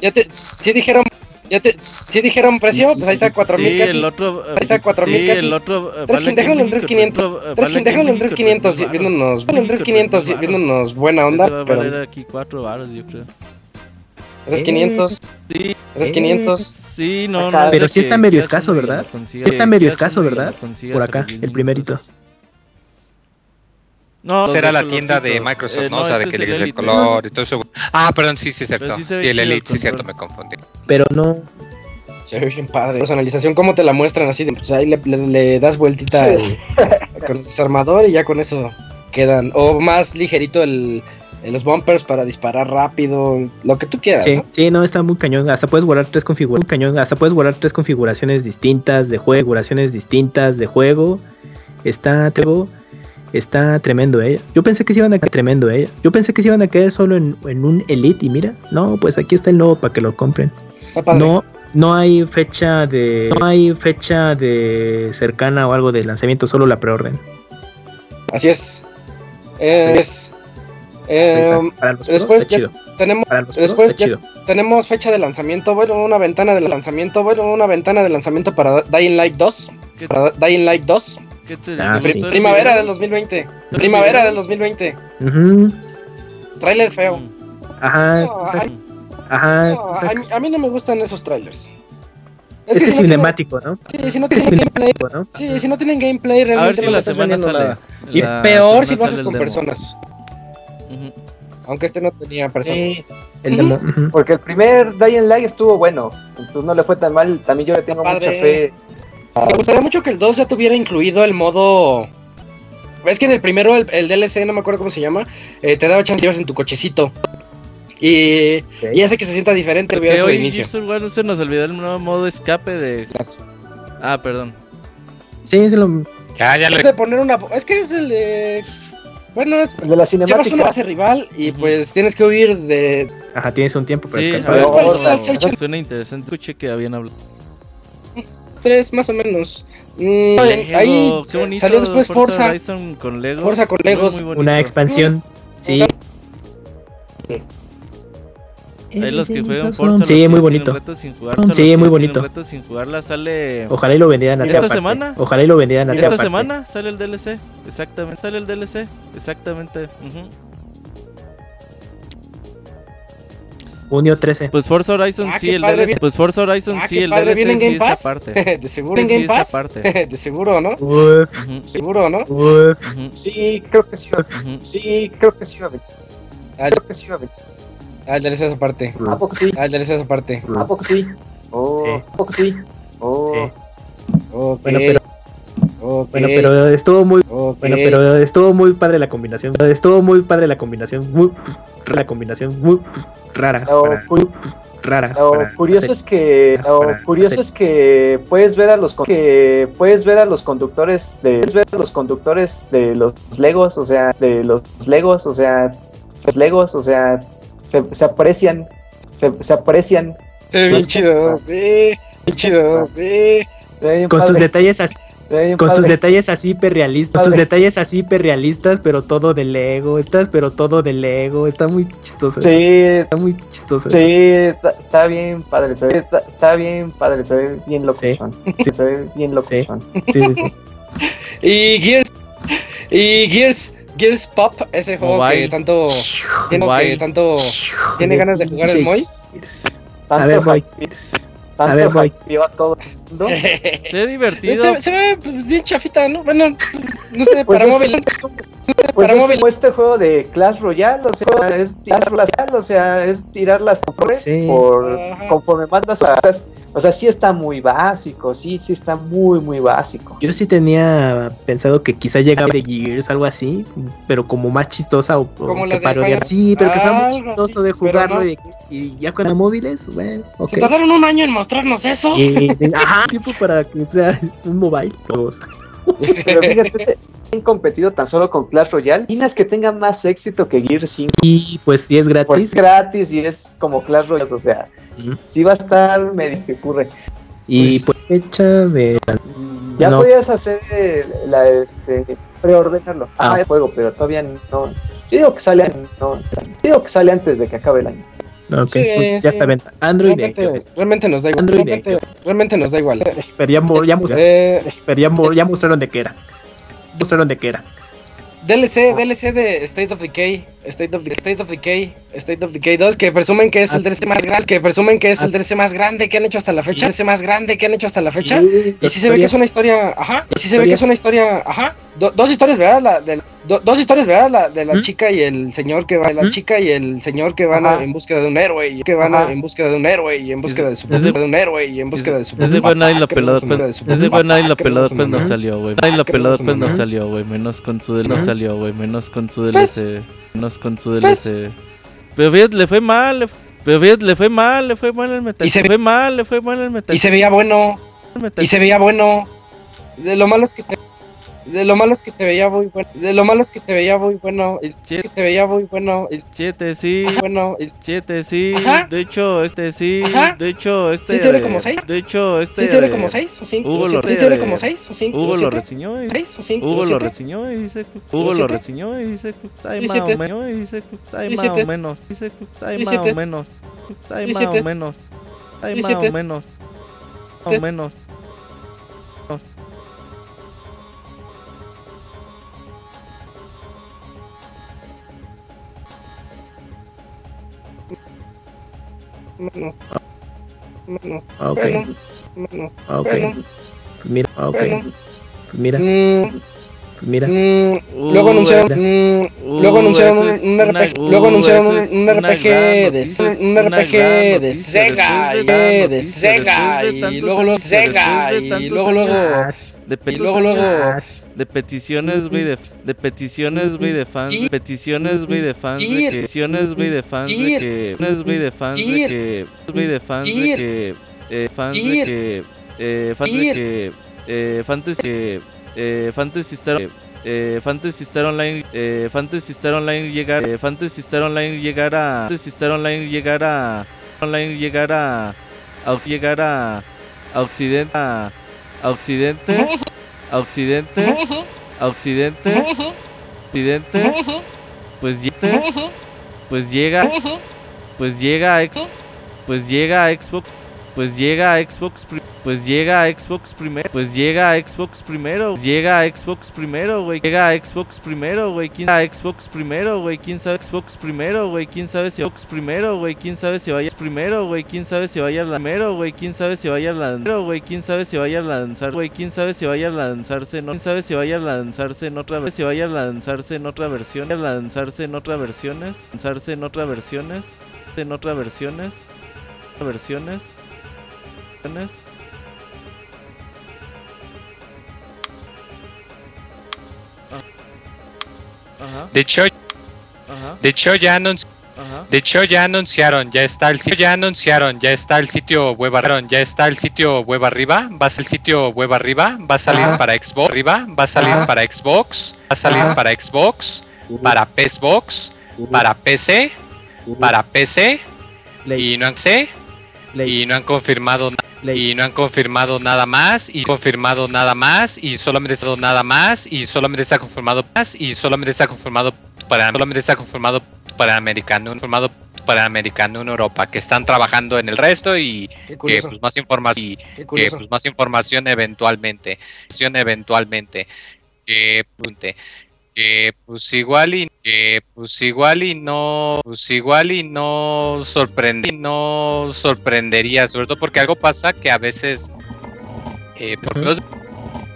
Ya te. Sí dijeron. Ya te. Sí dijeron precio. Pues ahí está 4 mil Sí, casi. el otro. eh, Ahí está, 4,000 sí, casi. el otro. eh, Tres- vale déjalo en México, 3,500. el otro, eh, Tres- vale aquí déjalo en México, 3500 3,000 viéndonos, déjalo en 3500 México, 3,000 viéndonos buena onda, Ese va a valer pero aquí 4 varos, yo creo. 3500, Sí, 3500. sí, no, Acá. no. Pero sí está medio escaso, ¿verdad? consigas- Está medio escaso, ¿verdad? Por acá, los 10 el primerito. No, Será la tienda de. Microsoft, Eh, ¿no? O sea, de este que le el el color y todo eso. Ah, perdón, sí, sí, es Pero cierto. sí y el el Elite, sí, es cierto, me confundí. Pero no. Se ve bien padre. Personalización, ¿cómo te la muestran así? de- Pues ahí le, le- le das vueltita Sí. al- con el desarmador y ya con eso quedan. O más ligerito el, el- los bumpers para disparar rápido, lo que tú quieras. Sí, ¿no? sí, no, está muy cañón. Hasta puedes guardar tres configuraciones. Cañón, hasta puedes guardar tres configuraciones distintas de juego, configuraciones distintas de juego. Está, tengo. Está tremendo, eh. Yo pensé que se iban a caer tremendo, eh. Yo pensé que se iban a caer solo en, un Elite y mira, no, pues aquí está el nuevo para que lo compren. No, no hay fecha de, no hay fecha de cercana o algo de lanzamiento, solo la preorden. Así es. es eh, después ya tenemos, después ya tenemos fecha de lanzamiento, bueno, una ventana de lanzamiento, bueno, una ventana de lanzamiento para Dying Light 2. Para Dying Light 2. Ah, primavera del 2020. Primavera del 2020. Trailer feo. Mm. Ajá. ajá. a, mí, no me gustan esos trailers. Es, que, es cinemático, ¿no? Sí, si no tienen gameplay, ¿no? Sí, si no tienen gameplay, realmente a ver si la semana sale. Y peor si lo haces con personas. Aunque este no tenía personas. Porque el primer Dying Light estuvo bueno. Entonces no le fue tan mal. También yo le tengo mucha fe. Me gustaría mucho que el 2 ya tuviera incluido el modo. Es que en el primero, el, DLC, no me acuerdo cómo se llama, eh, te daba chance de llevarse en tu cochecito. Y, y, hace que se sienta diferente tuviera su inicio. Bueno, se nos olvidó el nuevo modo escape de. Ah, perdón. Sí, es lo. Ya, ya le... poner una. Es que es el de. Bueno, es de la cinemática. Llevas una base rival y pues tienes que huir de. Ajá, tienes un tiempo para sí, descansar. Suena interesante. Escuché que habían hablado. Tres, más o menos. Mm, ahí salió después Forza. Forza con Lego. Forza con Legos. Una expansión. Sí. Ahí los que juegan Forza. Sí, muy bonito. sí, muy bonito. sin jugarla sale. Ojalá y lo vendieran así. ¿Esta semana? Ojalá y lo vendieran así. Esta semana sale el DLC. Exactamente. Sale el DLC. Exactamente. Junio 13. Pues Forza Horizon ah, sí, el DLC. Pues Forza Horizon ah, sí, el DLC viene en Game sí, Pass. esa parte. [LAUGHS] de seguro en Game Pass. [LAUGHS] de seguro, ¿no? Seguro, ¿no? Sí, creo que sí. Sí, creo que sí. Creo que sí. Ah, el DLC esa parte. ¿A poco sí? Ah, el DLC esa parte. ¿A poco sí? Oh, sí. ¿A poco sí? Oh. Sí. Bueno, pero Bueno, pero estuvo muy bueno, pero estuvo muy padre la combinación. Estuvo muy padre la combinación, muy la combinación muy rara. Lo, rara. Lo curioso es que lo curioso es que puedes ver a los que puedes ver a los conductores de puedes ver a los conductores de los Legos, o sea, de los Legos, o sea, Legos, o sea, se, se aprecian, se, se aprecian. Sí, chido, sí, chido, sí. Con sus detalles así. Con sus detalles así hiperrealistas, sus detalles así hiperrealistas, pero todo de Lego, estás, pero todo de Lego, está muy chistoso. Sí, está muy chistoso. Sí, está, bien padre, se ve, está, bien padre, se ve bien loco. Sí. se ve bien loco. Sí. Sí, sí, [LAUGHS] y Gears, y Gears, Gears Pop, ese juego que tanto tiene, que tanto tiene ganas de jugar el Moy. A ver, Moy. A ver, todo [LAUGHS] Se ve divertido. Se, ve pues, bien chafita, ¿no? Bueno, no sé, [LAUGHS] pues para móvil. Pues para móvil. este juego de Clash Royale, o sea, es tirar las, o sea, es tirar las sí. por conforme mandas las o sea, sí está muy básico, sí, sí está muy, muy básico. Yo sí tenía pensado que quizás llegaba de Gears, algo así, pero como más chistosa o, como que parodiar. Sí, pero que fue muy chistoso de jugarlo y, ya con móviles, bueno, okay. Se tardaron un año en mostrarnos eso. [LAUGHS] ajá, tipo para que sea un mobile. Todos. [LAUGHS] Pero fíjate, han competido tan solo con Clash Royale. Imaginas que tenga más éxito que Gear 5. Y pues si es gratis. es gratis y es como Clash Royale, o sea, si va a estar, me se ocurre. Y pues, pues fecha de. Ya podías hacer la este preordenarlo. Ah, ah juego, pero todavía no. Yo digo que sale, no, digo que sale antes de que acabe el año. Ok, pues ya saben, Android realmente, realmente nos da igual. realmente, realmente, nos da igual. Pero ya, ya, eh, ya mostraron de qué era. Mostraron de qué era. DLC, DLC de State of Decay, State of, State of Decay, State of Decay 2, que presumen que es el DLC más grande, que presumen que es el DLC más grande que han hecho hasta la fecha, DLC más grande que han hecho hasta la fecha, y si se ve que es una historia, ajá, y si se ve que es una historia, ajá, dos historias, ¿verdad? La, de, dos historias, ¿verdad? La de la ¿Mm? chica y el señor que va, la ¿Mm? chica y el señor que van en búsqueda de un héroe, y que van en búsqueda de un héroe y en búsqueda de su de, de un héroe y en búsqueda de su Es de buena y la pelada es de buena y la pelada pues no salió, güey. Y la pelada pues no salió, güey, menos con su no salió, güey, menos con su DLC, menos con su DLC. Pero le fue mal, pero le fue mal, le fue mal el metal. Y se fue mal, le fue mal el metal. Y se veía bueno. Y se veía bueno. Lo malo es que se De lo malo es que se veía muy bueno. De lo malo es que se veía muy bueno. El que se veía muy bueno. El 7 sí. Bueno, el 7 sí. De hecho, este sí. De hecho, este. Sí, tiene como 6. De hecho, este. Sí, tiene como 6 o 5. Hugo lo tiene como 6 o 5. Hugo lo reseñó. 6 o 5. Hugo lo reseñó y dice. Hugo lo reseñó y dice. Hay más o menos. Y dice. Hay más o menos. Dice. Hay más o menos. Hay más o menos. Hay más o menos. Más o menos. Ok. Ok. Mira, ok. Mira. Mira. luego anunciaron, luego anunciaron un, RPG, luego anunciaron un, RPG de un RPG de Sega, de Sega y luego luego Sega y luego luego de luego luego de peticiones, güey, de, de peticiones, güey, de fans, de peticiones, güey, de fans, de peticiones, güey, de fans, de que, güey, de fans, de que, güey, de fans, de que, eh, fans de que, eh, fans de que, eh, fantasy, eh, fantasy star, eh, fantasy star online, eh, fantasy star online llegar, eh, fantasy star online llegar a, fantasy star online llegar a, online llegar a, a llegar a, a occidente, a, a occidente. [LAUGHS] a Occidente, a [LAUGHS] Occidente, Occidente, pues llega, pues llega, pues llega a Xbox, pues llega a Xbox, pues llega a Xbox pues llega a Xbox primero, pues llega a Xbox primero, llega a Xbox primero, güey, llega a Xbox primero, güey, quién sabe Xbox primero, güey, quién sabe Xbox primero, güey, quién sabe si Xbox primero, güey, quién sabe si vaya primero, güey, quién sabe si vaya a primero, güey, quién sabe si vaya a lanzar, güey, quién sabe si vaya a lanzar, güey, quién sabe si vaya a lanzarse, no, quién sabe si vaya a lanzarse en otra, si vaya a lanzarse en otra versión, a lanzarse en otra versiones, lanzarse en otra versiones, en otra versiones, versiones, versiones De hecho, de hecho ya de hecho ya anunciaron, ya está el sitio, ya anunciaron, ya está el sitio web arriba, ya está el sitio web arriba, va a ser el sitio web arriba, va a salir para Xbox arriba, va a salir para Xbox, va a salir para Xbox, para Xbox, para PC, para PC y no han y no han confirmado y no han confirmado nada más y confirmado nada más y solamente está nada más y solamente está confirmado más y solamente está confirmado para solamente está confirmado para americano confirmado para americano en Europa que están trabajando en el resto y que pues más información y que pues más información eventualmente eventualmente pues, que pues igual y que pues igual y no pues igual y no sorprende no sorprendería sobre todo porque algo pasa que a veces eh, por medios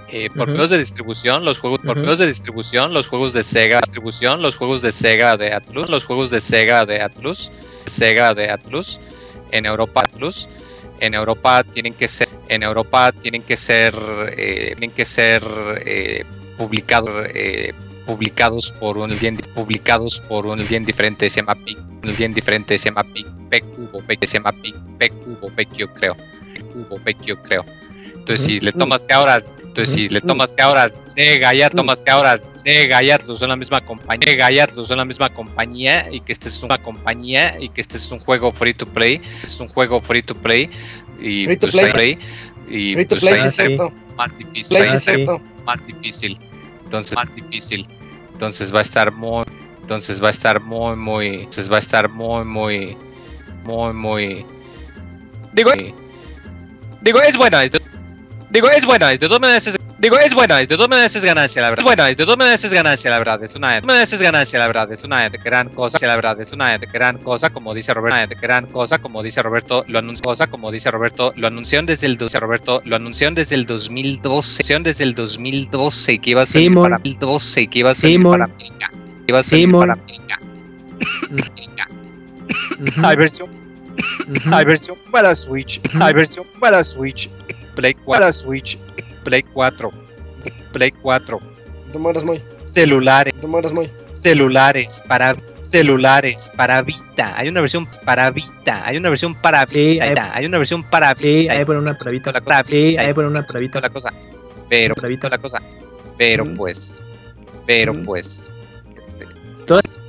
eh, por de distribución los juegos por medios de distribución los juegos de Sega distribución los juegos de Sega de Atlus los juegos de Sega de Atlus Sega de Atlus en Europa Atlus en Europa tienen que ser en Europa tienen que ser eh, tienen que ser eh, publicados eh, publicados por un bien publicados por un bien diferente se llama PIC, un bien diferente se llama PIC, PQ se llama PIC, PQ Vecchio creo, PQ Vecchio creo. Entonces si le tomas que ahora, entonces si le tomas que ahora Sega y tomas que ahora Sega y Atlus son la misma compañía, Sega y Atlus son la misma compañía y que este es una compañía y que este es un juego free to play, es un juego free to play y free to pues, play. y free to pues, play es cierto. más difícil, más difícil entonces más difícil. Entonces va a estar muy, entonces va a estar muy, muy, entonces va a estar muy, muy, muy, muy. Digo, digo es bueno, digo es bueno, de todas maneras es Digo, es bueno, de todas maneras es ganancia, la verdad. Es bueno, de todas maneras es ganancia, la verdad. Es una, de es ganancia, la verdad. Es una gran cosa, la verdad. Es una gran cosa, como dice Roberto. Gran cosa, como dice Roberto. Lo anunció, cosa, como dice Roberto. Lo anunciaron desde el 12, Roberto. Lo anunciaron desde el 2012. Desde el 2012 que iba a ser para 2012 que iba a ser para América. Que iba a ser para América. [COUGHS] Hay versión. Hay versión para Switch. Hay versión para Switch. Play 4 para Switch. Play 4, Play 4. Te mueras muy. Celulares. Te mueras muy. Celulares para celulares para Vita. Hay una versión para Vita. Hay una versión para sí, Vita. Hay, una versión para Vita. Sí, hay por una para Vita. La cosa. Sí, hay por una para Vita. La cosa. Pero para Vita la cosa. pero pues, pero pues, este, todas,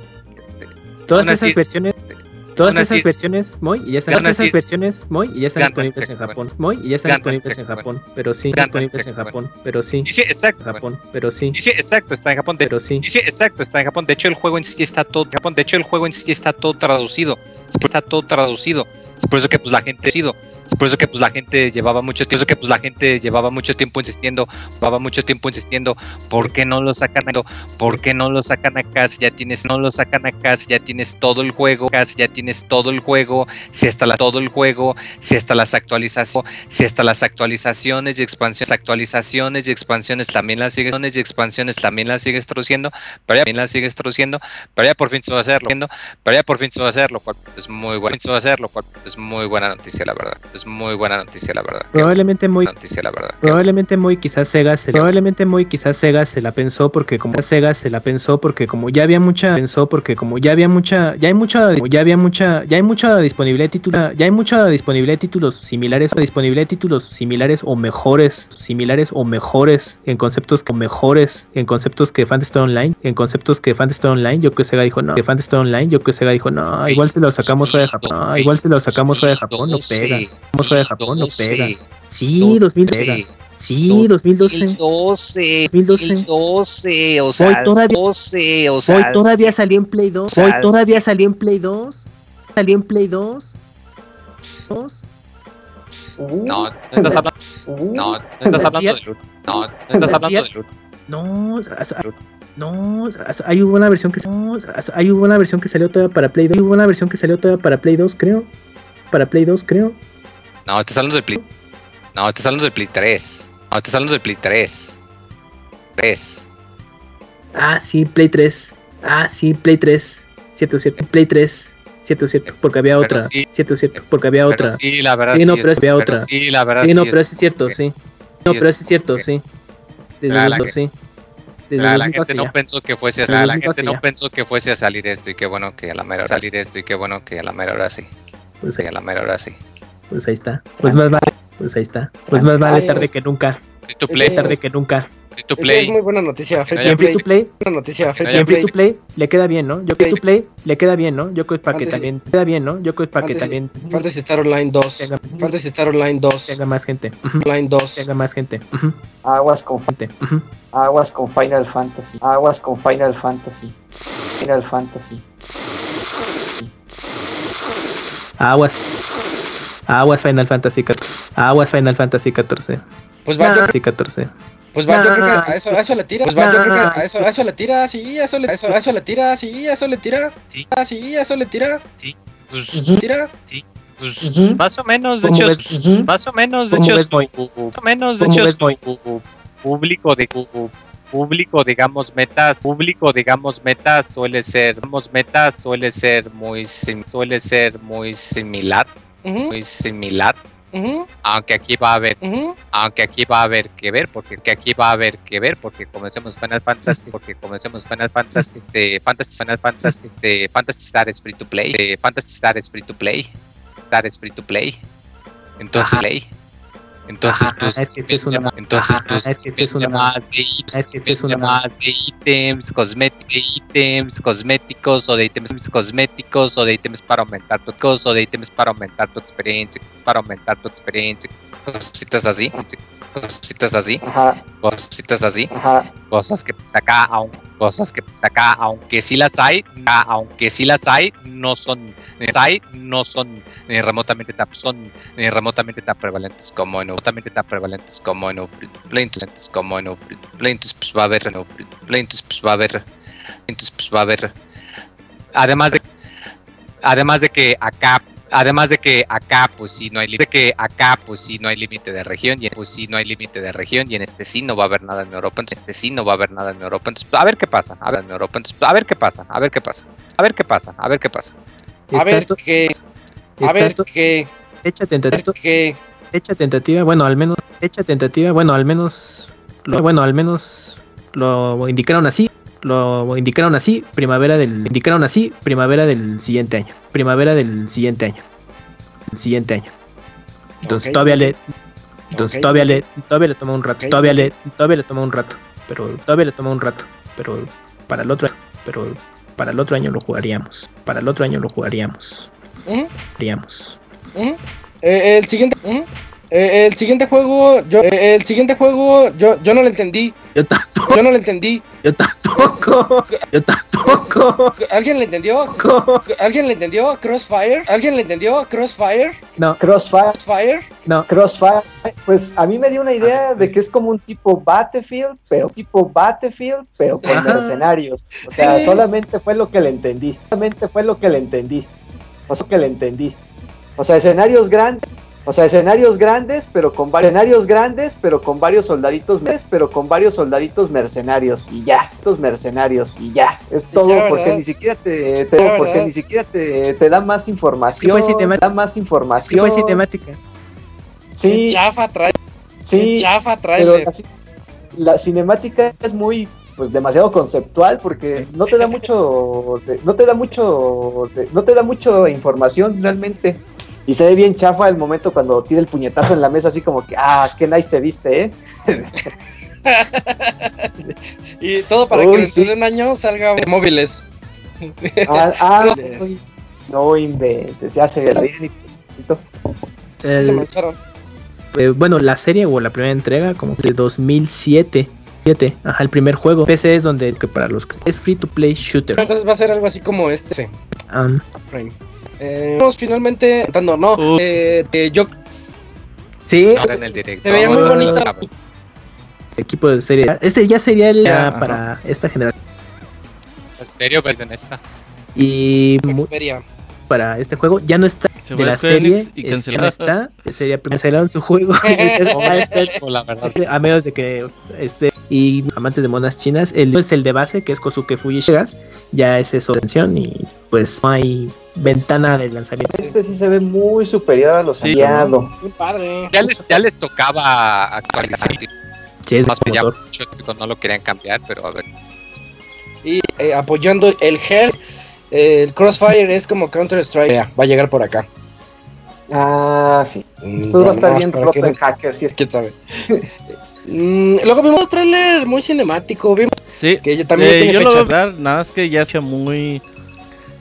este, todas esas versiones, este, todas esas versiones, muy, y ya están esas versiones, muy, y ya están disponibles en Japón, muy, y ya están disponibles en Japón, pero sí, disponibles en Japón, pero sí, sí, exacto, Japón, pero sí, sí, exacto, está en Japón, pero sí, sí, exacto, está en Japón, de hecho el juego en sí está todo, Japón, de hecho el juego en sí está todo traducido, está todo traducido, por eso que pues la gente ha sido por eso que pues la gente llevaba mucho tiempo, que pues la gente llevaba mucho tiempo insistiendo, llevaba mucho tiempo insistiendo, ¿por qué no lo sacan ¿Por qué no lo sacan acá? Si ya tienes, no lo sacan acá, si ya tienes todo el juego, si ya tienes todo el juego, si hasta la, todo el juego, si hasta las actualizaciones, si hasta las actualizaciones y expansiones, actualizaciones y expansiones también las sigues, y expansiones también las sigues traduciendo, pero ya también las sigues traduciendo, pero ya por fin se va a hacerlo, pero ya por fin se va a hacer, lo cual es muy bueno, se va a hacer, lo cual es muy buena noticia, la verdad es muy buena noticia, la verdad. Probablemente muy noticia, la verdad. Probablemente muy quizás Sega se probablemente muy quizás Sega se la pensó porque como Sega se la pensó porque como ya había mucha pensó porque como ya había mucha ya hay mucha ya había mucha ya hay mucha disponible de títulos ya hay mucha disponible de títulos similares disponible de títulos similares o mejores similares o mejores en conceptos que mejores en conceptos que Fantasy Online en conceptos que Fantasy Online yo creo que Sega dijo no que Fantasy Online yo creo que Sega dijo no igual si lo sacamos fuera de Japón igual si lo sacamos fuera de Japón no pega fuera de Japón, no pega. Sí, 2012. Sí, 2012. 2012. 2012. O sea, hoy todavía, 12, o sea, hoy todavía salió en Play 2. hoy todavía salió en Play 2. Salió en Play 2. 2. no, no estás [LAUGHS] hablando. no, no estás hablando de Loot. No, no estás hablando de Loot. No, no, hay una versión que no, hay una versión que salió todavía para Play 2. Hay una versión que salió todavía para Play 2, creo. Para Play 2, creo. No, estás hablando del Play. No, estás hablando del Play 3. No, estás hablando del Play 3. 3. Ah, sí, Play 3. Ah, sí, Play 3. Cierto, cierto. Play 3. Cierto, cierto, porque había otra. Sí, cierto, cierto, porque había otra. Sí, la verdad. Sí, no, pero había otra. Sí, la verdad. Sí, no, pero es cierto, sí. No, pero es cierto, sí. Desde luego, sí. La, la gente no pensó que fuese a, la gente no pensó que fuese a salir esto y qué bueno que a la mera hora salir esto y qué bueno que a la mera hora sí. Pues a la mera hora sí. Pues ahí está. Pues más vale. Pues ahí está. Pues más vale tarde que nunca. Free to play. Tarde que nunca. Free to play. es muy buena noticia. Free, to, free to play. Buena noticia. Free, to, free to play le queda bien, ¿no? Yo creo que play le queda bien, ¿no? Yo creo que para que también queda bien, ¿no? Yo creo que para que también Fantasy Star Online 2. Tenga, Fantasy Star Online 2. Tenga más gente. Online 2. Tenga más gente. Aguas con gente. Aguas con Final Fantasy. Aguas con Final Fantasy. Final Fantasy. Aguas. Aguas Final Fantasy XIV. Aguas Final Fantasy XIV. Pues va, nah. 14. Pues va, yo creo que a eso, a eso le tira. Pues va, yo creo que a eso, a eso le tira, sí, a eso le, eso, a eso le tira, sí, a eso le tira. Sí, ah, sí, a eso le tira. Sí, pues tira. Sí. Pues más o menos, de hecho, más o menos, de hecho, más o menos, de hecho, público de público digamos metas público digamos metas suele ser digamos metas suele ser muy suele ser muy similar muy similar. Aunque aquí va a haber, aunque aquí va a haber que ver, porque aquí va a haber que ver, porque comencemos Final Fantasy, porque comencemos Final Fantasy, este, Fantasy, Final Fantasy, este, Fantasy Star es free to play, este, Fantasy Star es free to play, Star es free to play, entonces play. Entonces, pues, es que es una, entonces, pues, es que es una más de, es que es una más de ítems, cosméticos, ítems, cosméticos o de ítems cosméticos o de ítems para aumentar tu cosa o de ítems para aumentar tu experiencia, para aumentar tu experiencia, cositas así, cositas así, Ajá. cositas así, Ajá. cosas que pues acá, aun, cosas que pues acá, aunque sí las hay, aunque sí las hay, no son, hay, no son ni remotamente tan, son ni remotamente tan prevalentes como en remotamente tan prevalentes como en free to play, entonces como en free to play, entonces pues va a haber no free to play, entonces pues va a haber, entonces pues va a haber, además de, además de que acá además de que acá pues sí no hay límite que acá pues sí no hay límite de región y pues sí no hay límite de región y en este sí no va a haber nada en Europa entonces este sí no va a haber nada en Europa entonces a ver qué pasa a ver en Europa entonces a ver qué pasa a ver qué pasa a ver qué pasa a ver qué pasa. A ver qué a ver qué fecha tentativa. fecha tentativa bueno al menos fecha tentativa bueno al menos lo, bueno al menos lo indicaron así lo indicaron así, primavera del indicaron así, primavera del siguiente año, primavera del siguiente año. El siguiente año. Entonces todavía le entonces todavía le todavía le toma un rato, todavía le todavía le toma un rato. pero todavía le toma un rato, pero para el otro, pero para el otro año lo jugaríamos, para el otro año lo jugaríamos, ¿Eh? jugaríamos. ¿Eh? Eh, el siguiente, ¿eh? Eh, el siguiente juego, yo, eh, el siguiente juego, yo, yo no lo entendí. Yo tampoco. Yo no lo entendí. Yo tampoco. Yo tampoco. ¿Alguien le entendió? ¿Alguien le entendió? Crossfire. ¿Alguien le entendió? Crossfire. No. Crossfire. Crossfire. No. Crossfire. Pues a mí me dio una idea de que es como un tipo Battlefield, pero tipo Battlefield, pero con Ajá. mercenarios. O sea, Sí. solamente fue lo que le entendí. Solamente fue lo que le entendí. O sea, que le entendí. O sea, escenarios grandes. O sea, escenarios grandes, pero con varios escenarios grandes, pero con varios soldaditos, pero con varios soldaditos mercenarios y ya, estos mercenarios y ya. Es todo Ya, porque ni siquiera te, te- Ya, porque ni siquiera te, te da más información, Sí, pues, sí, te da más Sí, información. pues sí, temática. Sí, Qué chafa trae. sí, chafa pero trae. la, ci- la cinemática es muy pues demasiado conceptual porque no te da mucho [LAUGHS] no te da mucho no te da mucho información realmente y se ve bien chafa el momento cuando tira el puñetazo en la mesa así como que ah qué nice te viste eh [LAUGHS] Y todo para Uy, que dentro sí. de un año salga móviles. ah, [LAUGHS] ah, no inventes ya se y poquito. Sí, El- se mancharon. eh, bueno, la serie o la primera entrega, como de 2007. 7, ajá, el primer juego. PC es donde que para los que es free to play shooter. Entonces va a ser algo así como este. Um, Frame. Eh, vamos finalmente cantando, no. Uf. Eh, eh, yo sí, Ahora en el directo. se veía muy Ah, bonito. equipo de serie. Este ya sería el ya Ajá. para esta generación. ¿En serio venden esta? Y Xperia. Para este juego ya no está Se de la serie. Y es- ya cancelaron. no está. Sería cancelaron su juego. [LAUGHS] [LAUGHS] O la verdad. a menos de que este y amantes de monas chinas el es el de base que es Kosuke Fuyishigas ya es eso atención y pues no hay ventana de lanzamiento este sí se ve muy superior a los Sí, aliados Muy padre. Ya les, ya les tocaba actualizar. Sí, es Más ya mucho no lo querían cambiar, pero a ver. Y eh, apoyando el Hearth, eh, el Crossfire es como Counter Strike. Va a llegar por acá. ah sí Mm, esto va a estar bien roto que- en hacker sí, quién sabe. [LAUGHS] Mm, luego vimos un trailer muy cinemático. Vimos Sí, que ya también eh, tiene yo lo fecha. voy a nada más que ya sea muy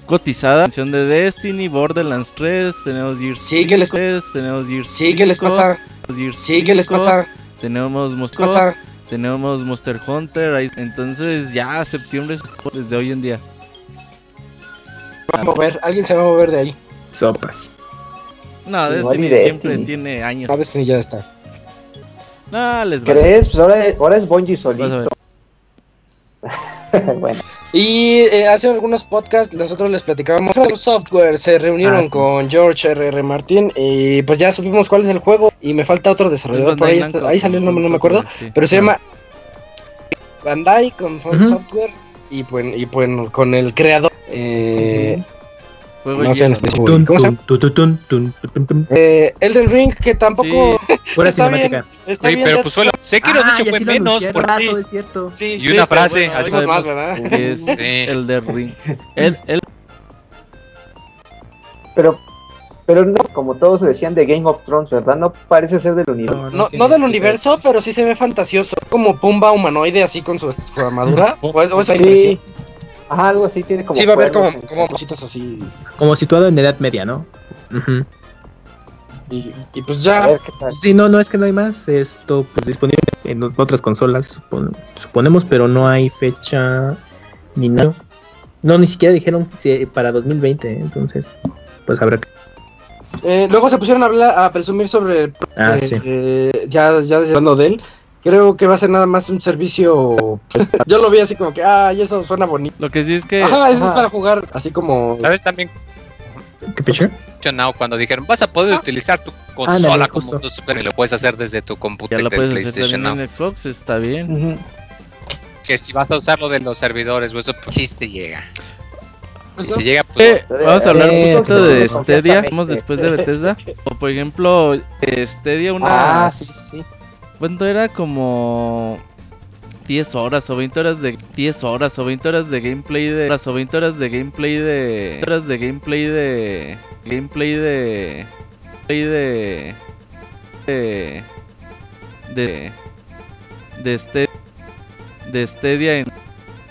cotizada. Canción de Destiny, Borderlands 3, tenemos Gears Sí, ¿qué les 3, tenemos Gears Sí, ¿qué les 5, pasa? Gears Sí, ¿qué les 5, pasa? Tenemos ¿Qué Monster, pasa? tenemos Monster Hunter, ahí- entonces ya septiembre es desde hoy en día. Va a mover, alguien se va a mover de ahí. sopas No, Destiny, siempre Destiny. tiene años. Ah, Destiny ya está. No, les vale. ¿Crees? Pues ahora, ahora es Bungie solito. [LAUGHS] bueno, Y eh, hace algunos podcasts nosotros les platicábamos From Software se reunieron Ah, sí. con George R.R. Martin y pues ya supimos cuál es el juego y me falta otro desarrollador Es por ahí, está- ahí salió el nombre, no me acuerdo, Software, sí. pero se llama Bandai con From. Software y pues, y pues con el creador eh, Juego no sé en lleno. específico. Tun, ¿Cómo se llama? Eh, Elden Ring que tampoco [LAUGHS] Está bien. cinemática está Oye, bien pero pues fue lo. Sekiro, de Ah, hecho, ya fue sí menos. Por eso es cierto Sí, Y sí, una frase, bueno, así más. ¿verdad? que [LAUGHS] es Sí. el de Ring. [LAUGHS] El, el, pero, pero no, como todos decían de Game of Thrones, ¿verdad? No parece ser del universo. No, del que universo, ver. pero sí se ve fantasioso. Como Pumba humanoide así con su, su armadura. o, es- o Sí. Algo así tiene como. Sí, va a haber como, en- como cositas así. como situado en edad media no Ujú. Y, y pues A ya. ver qué tal. Sí, no, no es que no hay más. Esto pues disponible en otras consolas, supon- suponemos, pero no hay fecha ni nada. No, ni siquiera dijeron si para 2020, ¿eh? entonces, pues habrá que. Eh, luego se pusieron a hablar, a presumir sobre. Ah, eh, sí. eh, ya, ya desde hablando de él. Creo que va a ser nada más un servicio. [LAUGHS] Yo lo vi así como que, ah, y eso suena bonito. lo que sí es que Ajá, eso ajá. es para jugar así como. ¿Sabes también? ¿Qué? Now, cuando dijeron vas a poder utilizar tu consola Ándale, como tu Super y lo puedes hacer desde tu ya computadora lo del puedes hacer PlayStation también en Xbox, está bien. Que si vas a usar lo de los servidores, pues eso pues, chiste llega. Pues no. si llega, pues. Eh, vamos a hablar un Eh, poquito de Stadia. Vamos después de Bethesda. [LAUGHS] O por ejemplo, Stadia, una. Ah, sí, sí. ¿Cuánto era? Como 10 horas o 20 horas de 10 horas o 20 horas de gameplay de horas o 20 horas de gameplay de horas de gameplay de gameplay de play de de de de este de Stadia en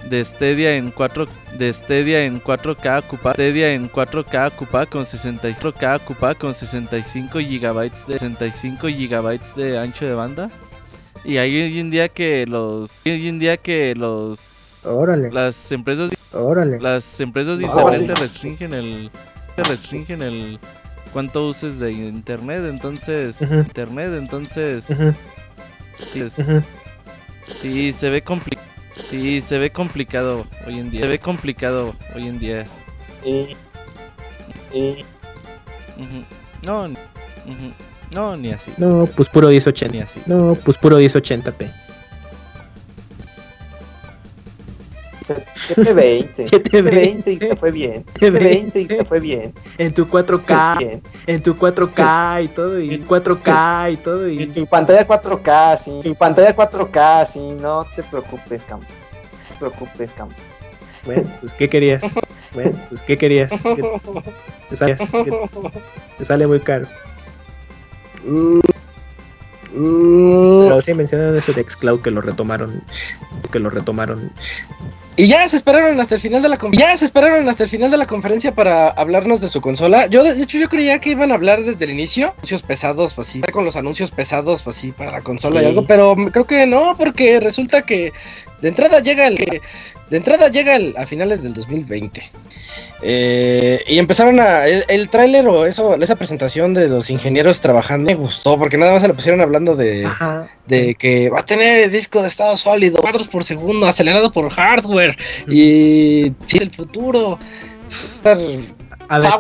de Stadia en 4 de Stadia en 4K ocupa Stadia en 4K ocupa con 64K ocupa con 65 GB de 65 GB de ancho de banda. Y hay hoy en día que los hoy en día que los Órale. las empresas Órale. las empresas de internet te restringen el te restringen el cuánto uses de internet, entonces internet, entonces sí, se ve compli sí, se ve complicado hoy en día. Se ve complicado hoy en día. Y, y Ujú. No, ni- ujú. no, ni así. No, pues puro Ni 1080. así. No, pues puro 1080p. 720. 720. 720 y te fue bien. [LAUGHS] 720 y te fue bien. En tu 4K, Bien. en tu 4K y todo, y 4K y todo, Y y tu pantalla 4K, sí. Tu pantalla 4K, sí. No te preocupes, campo. No te preocupes, campo. bueno, pues ¿qué querías? Bueno, pues ¿qué querías? [LAUGHS] Te sale, te sale muy caro. Pero sí mencionaron eso de Xcloud que lo retomaron, que lo retomaron. Y ya se esperaron hasta el final de la ya se esperaron hasta el final de la conferencia para hablarnos de su consola. Yo de hecho yo creía que iban a hablar desde el inicio, anuncios pesados, pues así, con los anuncios pesados, pues así para la consola y Sí. algo, pero creo que no, porque resulta que de entrada llega el de entrada llega el, a finales del 2020. Eh, y empezaron a el, el tráiler o eso esa presentación de los ingenieros trabajando me gustó porque nada más se lo pusieron hablando de Ajá. de que va a tener disco de estado sólido, cuadros por segundo, acelerado por hardware y sí, el futuro. Ver,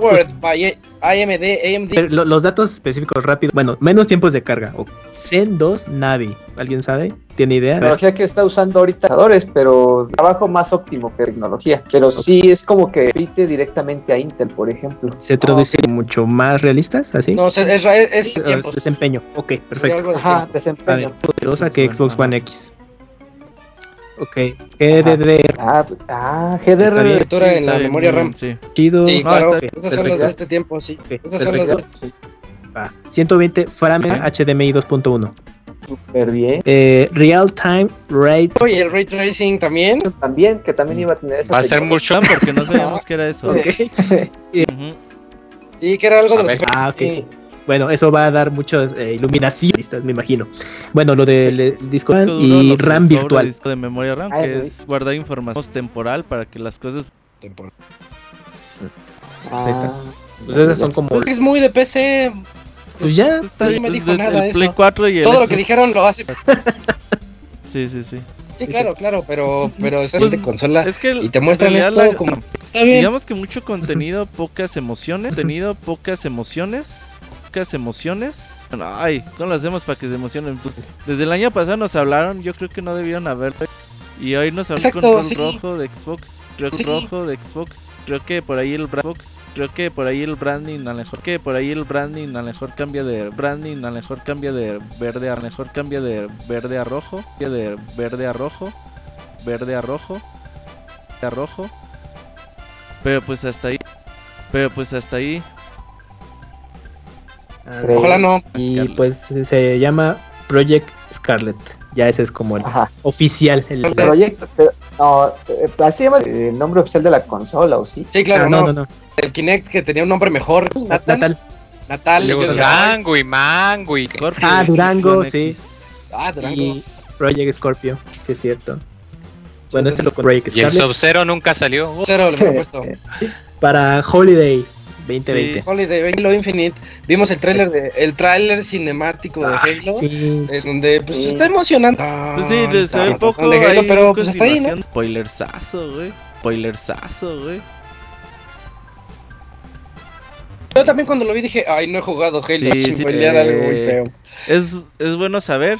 powered by AMD, AMD. pues, lo- los datos específicos rápido. Bueno, menos tiempos de carga. O- Zen 2 Navi. ¿Alguien sabe? ¿Tiene idea? Tecnología que está usando ahorita procesadores, pero trabajo más óptimo que tecnología. Pero sí es como que pite directamente a Intel, por ejemplo. ¿Se traduce mucho más realistas? ¿Así? No, es, es, es, es tiempos. desempeño. Ok, perfecto. algo de Ajá, tiempo. A desempeño. ver, poderosa que Xbox. One X. Ok, GDDR, Ah, ah, Está bien. GDR. Arquitectura en está la bien, memoria RAM. sí. chido. Sí, No, claro. está bien, Esas son las de este tiempo, sí. Ok, Esas son las de perfecto. Va. 120 frames Ok. HDMI 2.1. Súper bien. Eh, Real Time Rate. Oye, el ray tracing también. También, que también iba a tener esa Va a ser mucho. porque no sabíamos [LAUGHS] que era eso. Ok. Ujú. [LAUGHS] Sí, que era algo A de los Ah, ok. Sí. Bueno, eso va a dar mucho eh, iluminación, me imagino. Bueno, lo del eh, disco Disco duro, y RAM virtual. disco de memoria RAM, Ah, que eso es guardar información temporal para que las cosas Pues ahí está. Ah, Pues esas son como. Pues es muy de PC. Pues ya. Pues está no me pues, dijo desde nada el eso. Play 4 y el Todo lo que Xbox. dijeron lo hace. [LAUGHS] Sí, sí, sí. Sí, claro, claro, pero, pero es Pues, de consola. Es que Y te muestran esto la- como. [LAUGHS] Está bien. Digamos que mucho contenido, pocas emociones. Contenido, pocas emociones. Pocas emociones. Bueno, ay, ¿cómo lo hacemos para que se emocionen? Pues, desde el año pasado nos hablaron, yo creo que no debieron haber. Y hoy nos habló Exacto, control sí. rojo de Xbox. Creo que Sí. rojo de Xbox. Creo que por ahí el Xbox, creo que por ahí el branding, a lo mejor que por ahí el branding, a lo mejor cambia de branding, a lo mejor cambia de verde, a lo mejor cambia de verde a rojo, de verde a rojo, verde a rojo, a rojo. Pero pues hasta ahí. Pero pues hasta ahí. ¿Crees? Ojalá no. Y Scarlet. pues se llama Project Scarlet. Ya ese es como el Ajá. oficial. El, Ok. Proyecto. pero- no, eh, así se llama el nombre oficial de la consola, ¿o sí? Sí, claro, Ah, no, no, no, no. El Kinect que tenía un nombre mejor. Natal. Natal. Natal. Luego yo decía, "Ay, Durango y Mango y Scorpio Ah, Durango, sí. Ah, Durango. Y Project Scorpio, sí es cierto. Bueno, este lo Project Y el Scarlet Sub-Zero nunca salió. Uh, Cero le hubiera puesto. para Holiday 2020. Holiday Halo Infinite. Vimos el tráiler de el tráiler cinemático de Ah, Halo. sí, En donde pues Sí. está emocionante. Pues sí, de- se ve un poco de Halo, pero pues está ahí, ¿no? Spoilersazo, güey. Spoilersazo, güey. Yo también cuando lo vi dije, ay, no he jugado Halo Sí, sin sí, spoilear eh, algo muy feo. Es, es bueno saber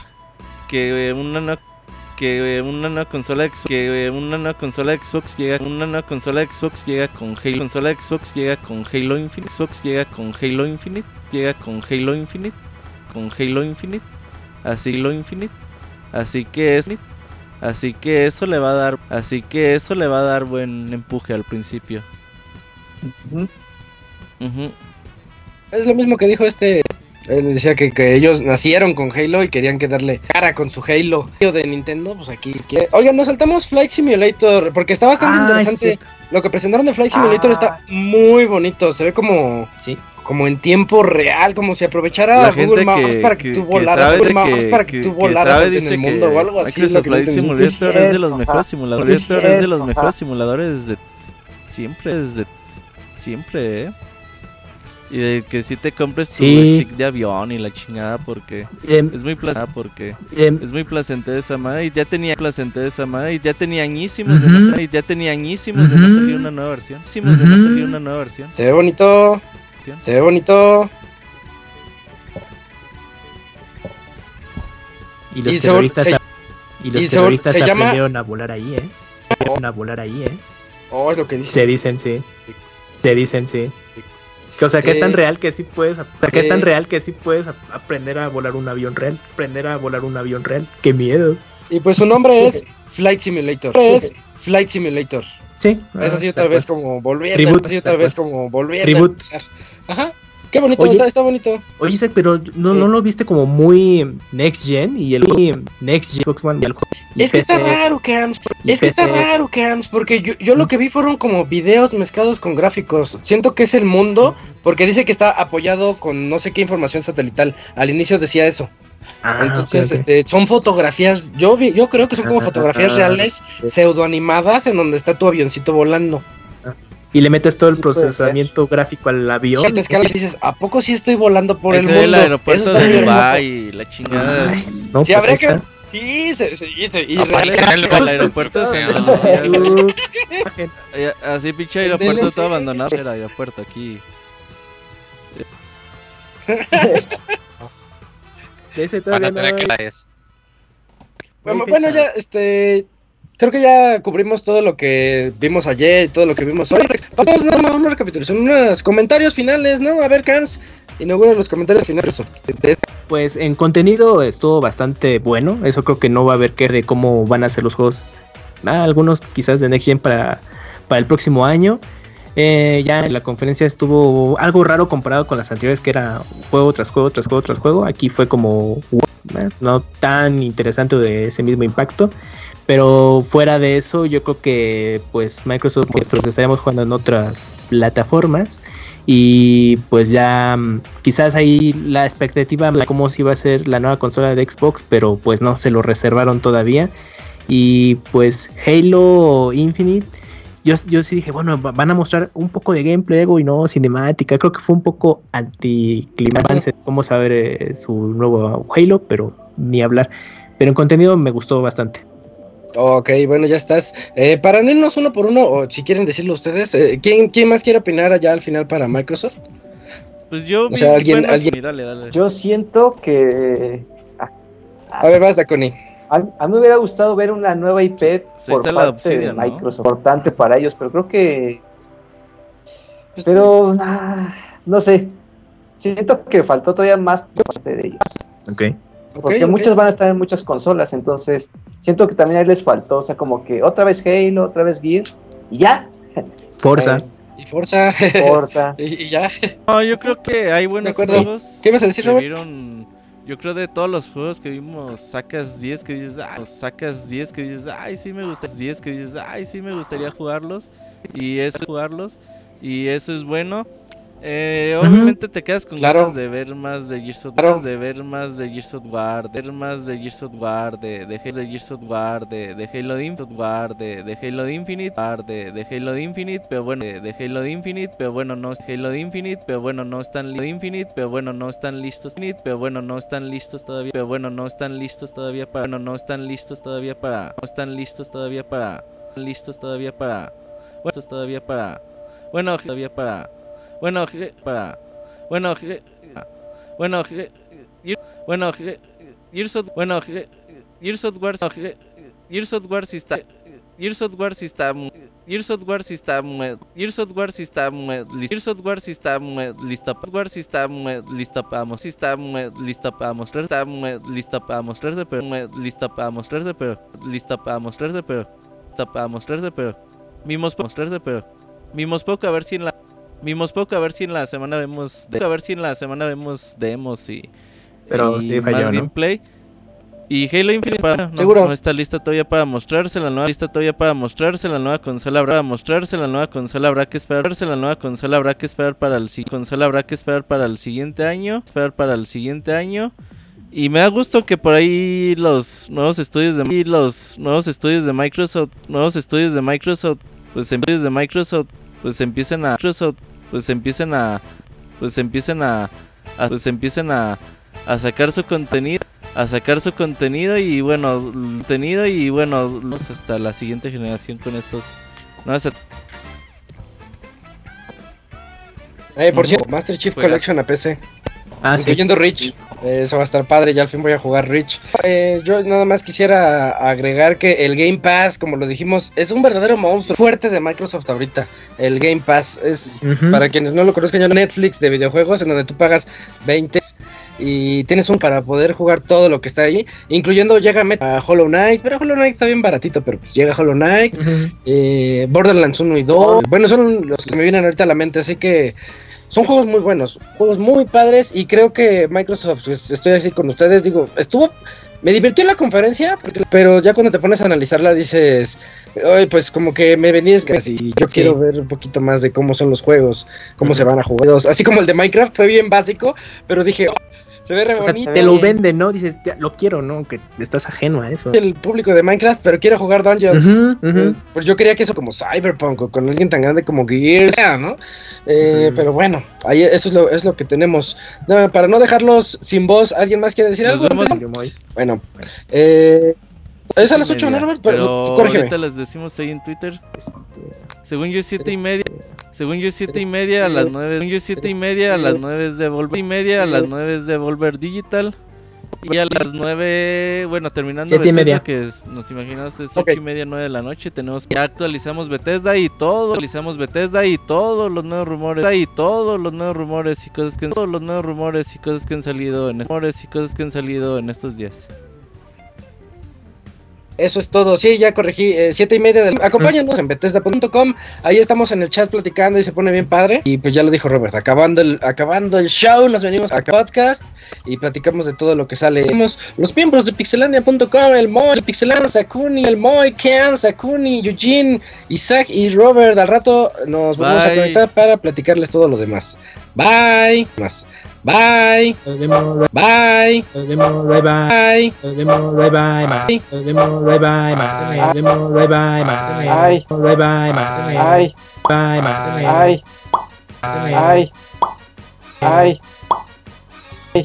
que eh, una que eh, una nueva consola Xbox, que eh, una nueva consola Xbox llega una nueva consola Xbox llega con Halo consola Xbox llega con Halo Infinite Xbox llega con Halo Infinite llega con Halo Infinite con Halo Infinite así Halo Infinite así que es así que eso le va a dar así que eso le va a dar buen empuje al principio Ujú. Ujú. Es lo mismo que dijo este Él decía que, ellos nacieron con Halo y querían que darle cara con su Halo de Nintendo, pues aquí Oigan, nos saltamos Flight Simulator, porque está bastante ah, interesante. Lo que presentaron de Flight Simulator está ah. muy bonito, se ve como... Sí. Como en tiempo real, como si aprovechara Google Maps para que, tú volaras, Google Maps para que, tú volaras en el mundo o algo así. Flight Simulator es de los mejores simuladores, es de los mejores simuladores de siempre, desde siempre, ¿eh? Y de que si te compres tu stick de avión y la chingada porque es muy placentero porque es muy placentero esa madre y ya tenía placentero esa madre y ya tenía añísimos de no y ya tenía añísimos de no salir una nueva versión. Añísimos de no salir una nueva versión. Se ve bonito. Se ve bonito. Y los terroristas, y los terroristas aprendieron a volar ahí, ¿eh? Aprendieron a volar ahí, ¿eh? Oh, es lo que dicen. Se dicen, sí. Se dicen, sí. O sea, que es tan eh, real que sí puedes, o sea, que es tan eh, real que sí puedes aprender a volar un avión real, aprender a volar un avión real. Qué miedo. Y pues su nombre es Flight Simulator. Es Flight Simulator. Sí. Es así otra vez como volviendo. Es así otra vez como volviendo. Reboot. Ajá. Qué bonito, está, está, bonito. Oye, Isaac, pero no, no lo viste como muy next gen y el next gen Xbox One y el Es que está raro, Cams. Es que está raro, Cams, porque yo, yo lo que vi fueron como videos mezclados con gráficos. Siento que es el mundo, porque dice que está apoyado con no sé qué información satelital. Al inicio decía eso. Ah, Entonces, este, son fotografías, yo vi, yo creo que son como ah, fotografías ah, reales, pseudo animadas, en donde está tu avioncito volando y le metes todo el procesamiento gráfico al avión. Y dices, ¿a poco sí estoy volando por el mundo? el aeropuerto de Dubai, la chingada. no, sí, pues habría que... Sí, se, se, se, y el, [LAUGHS] el aeropuerto se [LAUGHS] Así pinche aeropuerto todo abandonado. El aeropuerto aquí. de ese todavía no. Bueno, bueno, ya, este, creo que ya cubrimos todo lo que vimos ayer y todo lo que vimos hoy. Vamos a dar una recapitulación, unos comentarios finales, ¿no? A ver, Cans, inaugura los comentarios finales. Pues en contenido estuvo bastante bueno. Eso creo que no va a haber que de cómo van a ser los juegos. Ah, algunos quizás de Next para, para el próximo año. Eh, ya en la conferencia estuvo algo raro comparado con las anteriores, que era juego tras juego, tras juego, tras juego. Aquí fue como eh, no tan interesante de ese mismo impacto. Pero fuera de eso, yo creo que pues Microsoft nosotros estaremos jugando en otras plataformas y pues ya mm, quizás ahí la expectativa de cómo si va a ser la nueva consola de Xbox, pero pues no, se lo reservaron todavía. Y pues Halo Infinite, yo, yo sí dije, bueno, van a mostrar un poco de gameplay y no cinemática. Creo que fue un poco anticlimax cómo saber eh, su nuevo Halo, pero ni hablar. Pero en contenido me gustó bastante. Ok, bueno, ya estás. Eh, para irnos uno por uno, o si quieren decirlo ustedes, eh, ¿quién, ¿quién más quiere opinar allá al final para Microsoft? Pues yo. O sea, alguien. alguien... Dale, dale. Yo siento que. a ver, basta, Connie. A, a, mí me hubiera gustado ver una nueva IP por parte de Microsoft, importante para ellos, pero creo que. Pues, pero. Ah, no sé. Siento que faltó todavía más por parte de ellos. Ok. Porque muchos van a estar en muchas consolas, entonces siento que también ahí les faltó, o sea, como que otra vez Halo, otra vez Gears, y ya. [LAUGHS] Forza. Eh, y Forza. [LAUGHS] Forza. y, ya. No, yo creo que hay buenos juegos. ¿Qué vas a decir, Robert? yo creo de todos los juegos que vimos, sacas 10 que dices, ah, sacas 10 que dices, ay, sí me gusta, 10 que dices, ay, sí me gustaría jugarlos, y eso jugarlos, y eso es bueno. Eh, obviamente te quedas con ganas de ver más de Gears of War, de ver más de Gears of War, de ver más de Gears of War, de, de, de Gears of War, de, de Halo Infinite, War, de, de Halo Infinite, de, de Halo Infinite, pero bueno, de, de Halo Infinite, pero bueno, no es Halo Infinite, pero bueno, no están Infinite, pero bueno, no están listos, pero bueno, no están listos todavía, pero bueno, no están listos todavía para, bueno, no están listos todavía para, no están listos todavía para, listos todavía para, bueno, todavía para, bueno, todavía para bueno, para. Bueno, bueno, bueno, Gears of, bueno, Gears of War, Gears of War si está, Gears of War si está, Gears of War si está, Gears of War si está, Gears of War si está lista, War si está lista para mostrar, lista para mostrar, está lista para mostrarse, pero lista para mostrarse, pero lista para mostrarse, pero lista para mostrarse, pero vimos mostrarse, pero vimos poco a ver si en la Vimos poco, a ver si en la semana vemos. a ver si en la semana vemos demos y. Pero y más gameplay. Y Halo Infinite para, no, está lista todavía para mostrarse la nueva lista todavía para mostrarse la nueva consola habrá mostrarse la nueva consola habrá que esperarse la nueva consola habrá que esperar para el consola habrá que esperar para el siguiente año esperar para el siguiente año y me da gusto que por ahí los nuevos estudios de los nuevos estudios de Microsoft nuevos estudios de Microsoft pues estudios de Microsoft pues empiecen a pues empiecen a pues empiecen a, a pues empiecen a, a sacar su contenido a sacar su contenido y bueno, contenido y bueno, hasta la siguiente generación con estos no Eh, por cierto, Master Chief Collection a PC. Ah, incluyendo Rich. Eso va a estar padre, ya al fin voy a jugar Rich. Eh, yo nada más quisiera agregar que el Game Pass, como lo dijimos, es un verdadero monstruo fuerte de Microsoft ahorita. El Game Pass es, para quienes no lo conozcan, ya Netflix de videojuegos, en donde tú pagas 20 y tienes un para poder jugar todo lo que está ahí, incluyendo llega a Hollow Knight, pero Hollow Knight está bien baratito, pero pues llega Hollow Knight, eh, Borderlands 1 y 2, bueno, son los que me vienen ahorita a la mente, así que son juegos muy buenos, juegos muy padres y creo que Microsoft, pues, estoy así con ustedes, digo, estuvo, me divirtió en la conferencia, pero ya cuando te pones a analizarla dices, ay, pues como que me venís casi, yo quiero ver un poquito más de cómo son los juegos, cómo se van a jugar, así como el de Minecraft fue bien básico, pero dije, se ve re o sea, te lo venden, ¿no? Dices, lo quiero, ¿no? Que estás ajeno a eso. El público de Minecraft, pero quiero jugar Dungeons. Pues yo quería que eso como Cyberpunk o con alguien tan grande como Gears, ¿no? Eh, pero bueno, ahí eso es lo, es lo que tenemos. para no dejarlos sin voz, ¿alguien más quiere decir algo? Bueno, eh, es a las 8, ¿no, Robert? Pero, pero ahorita les decimos ahí en Twitter. Este, según yo, 7 y media. Según yo, 7 y media a las 9. Según yo, 7 y media a las 9 es de Volver. y media a las 9 es de Volver Digital. Y a las 9, bueno, terminando Siete y media. que nos imaginamos es 8 y media, 9 de la noche, tenemos ya actualizamos Bethesda y todo, actualizamos Bethesda y todos los nuevos rumores, y todos los nuevos rumores y cosas que todos los nuevos rumores y cosas que han salido en rumores y cosas que han salido en estos días. Eso es todo. Sí, ya corregí. Eh, siete y media del. Acompáñanos en Bethesda.com. Ahí estamos en el chat platicando y se pone bien padre. Y pues ya lo dijo Robert. Acabando el, acabando el show, nos venimos a podcast y platicamos de todo lo que sale. Los miembros de pixelania.com: el Moy, el Pixelano, Sakuni, el Moy, Cam, Sakuni, Eugene, Isaac y Robert. Al rato nos vamos a conectar para platicarles todo lo demás. Bye. Más. Bye. Bye. Bye bye. Bye bye mà. Bye bye mà. Cái này bye bye mà. Cái này bye bye mà. Cái bye bye mà. Cái bye bye. Cái này bye. Bye.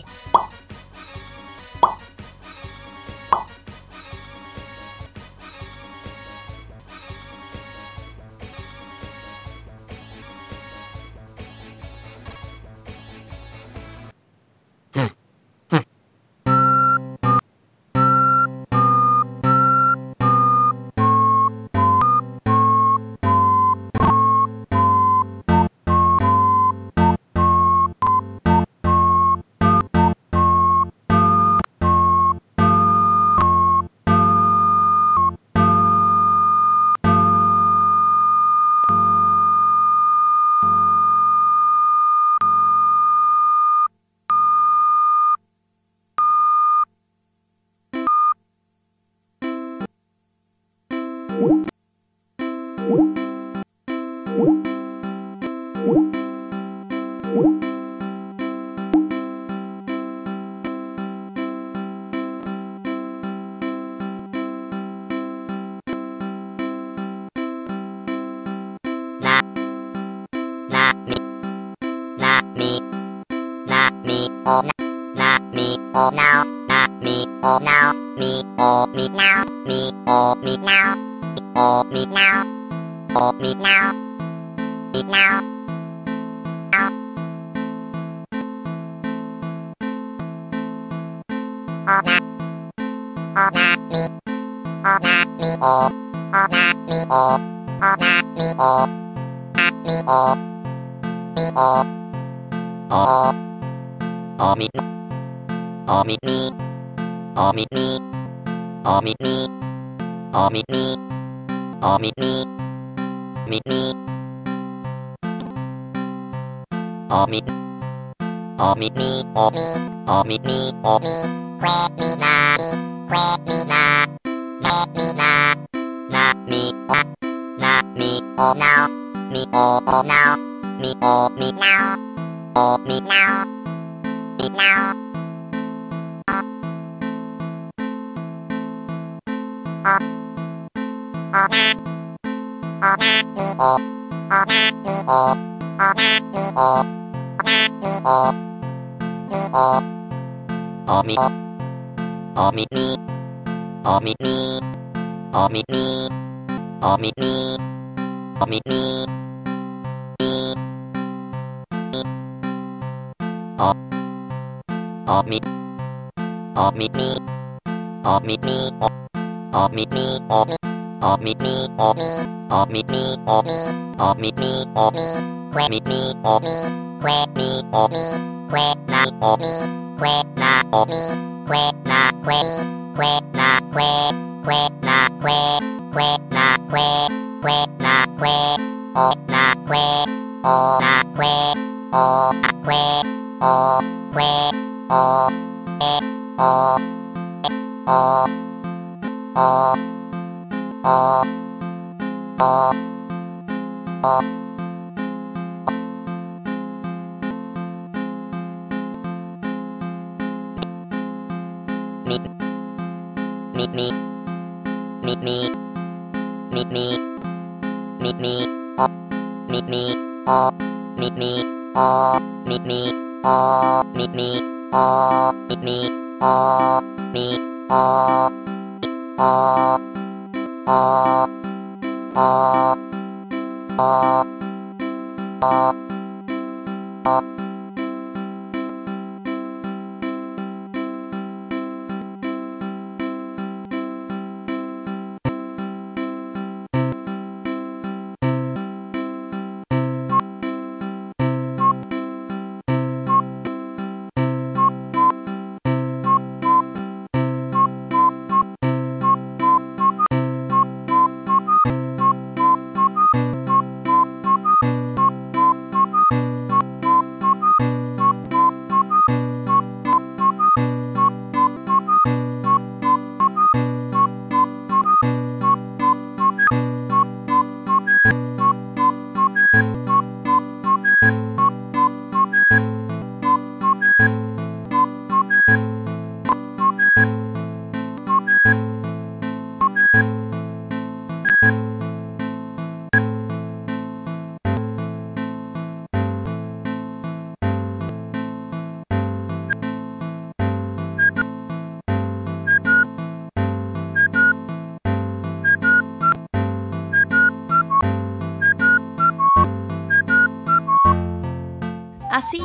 o now na mi o now mi o mi now mi o mi now mi o mi now o mi now mi now โอนาโอนามีโอนามีโอโอนามีโอโอนามีโอนามีโอมีโอโอโอมีโอ อมิมีอมิมีอมิมีอมิมีอมิมีมิมีอมิอมิมีอมิอมิมีอมิเวมีนาเวมีนาเวมินานามีอะนามีโอนาวมีโอโอนาวมีโอมีนาวโอมีนาวมีนาว ออกมิดมีออกมิดมีออกมิดมีออกมิ oh me me oh me oh me me oh me oh me me oh me que me me oh me que me oh me que na oh me que na oh me que na que que na que que na que que na que que na que oh na que oh na que oh na que oh que oh eh oh eh oh oh オミクエナクエクエナクエクエナクエクエナクエクエナクエオナクエオナクエオナクエオクエオエオオオオオみみみみみみみみおみみおみみおみみおみみおみみおみおお Thank you.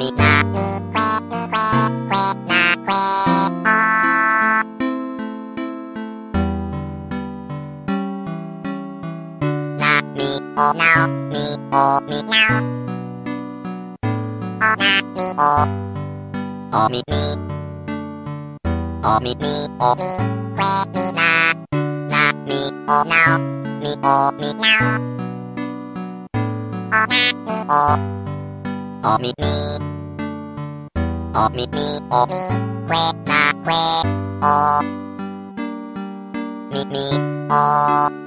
มีนามีเวมีเวเวนาเวอนามีโอนามีโอมีนาโอนามีโอโอมีมีโอมีมีโอมีเวมีนานามีโอนามีโอมีนาโอนามีโอโอมีมี おみみおみくえなくえおみみお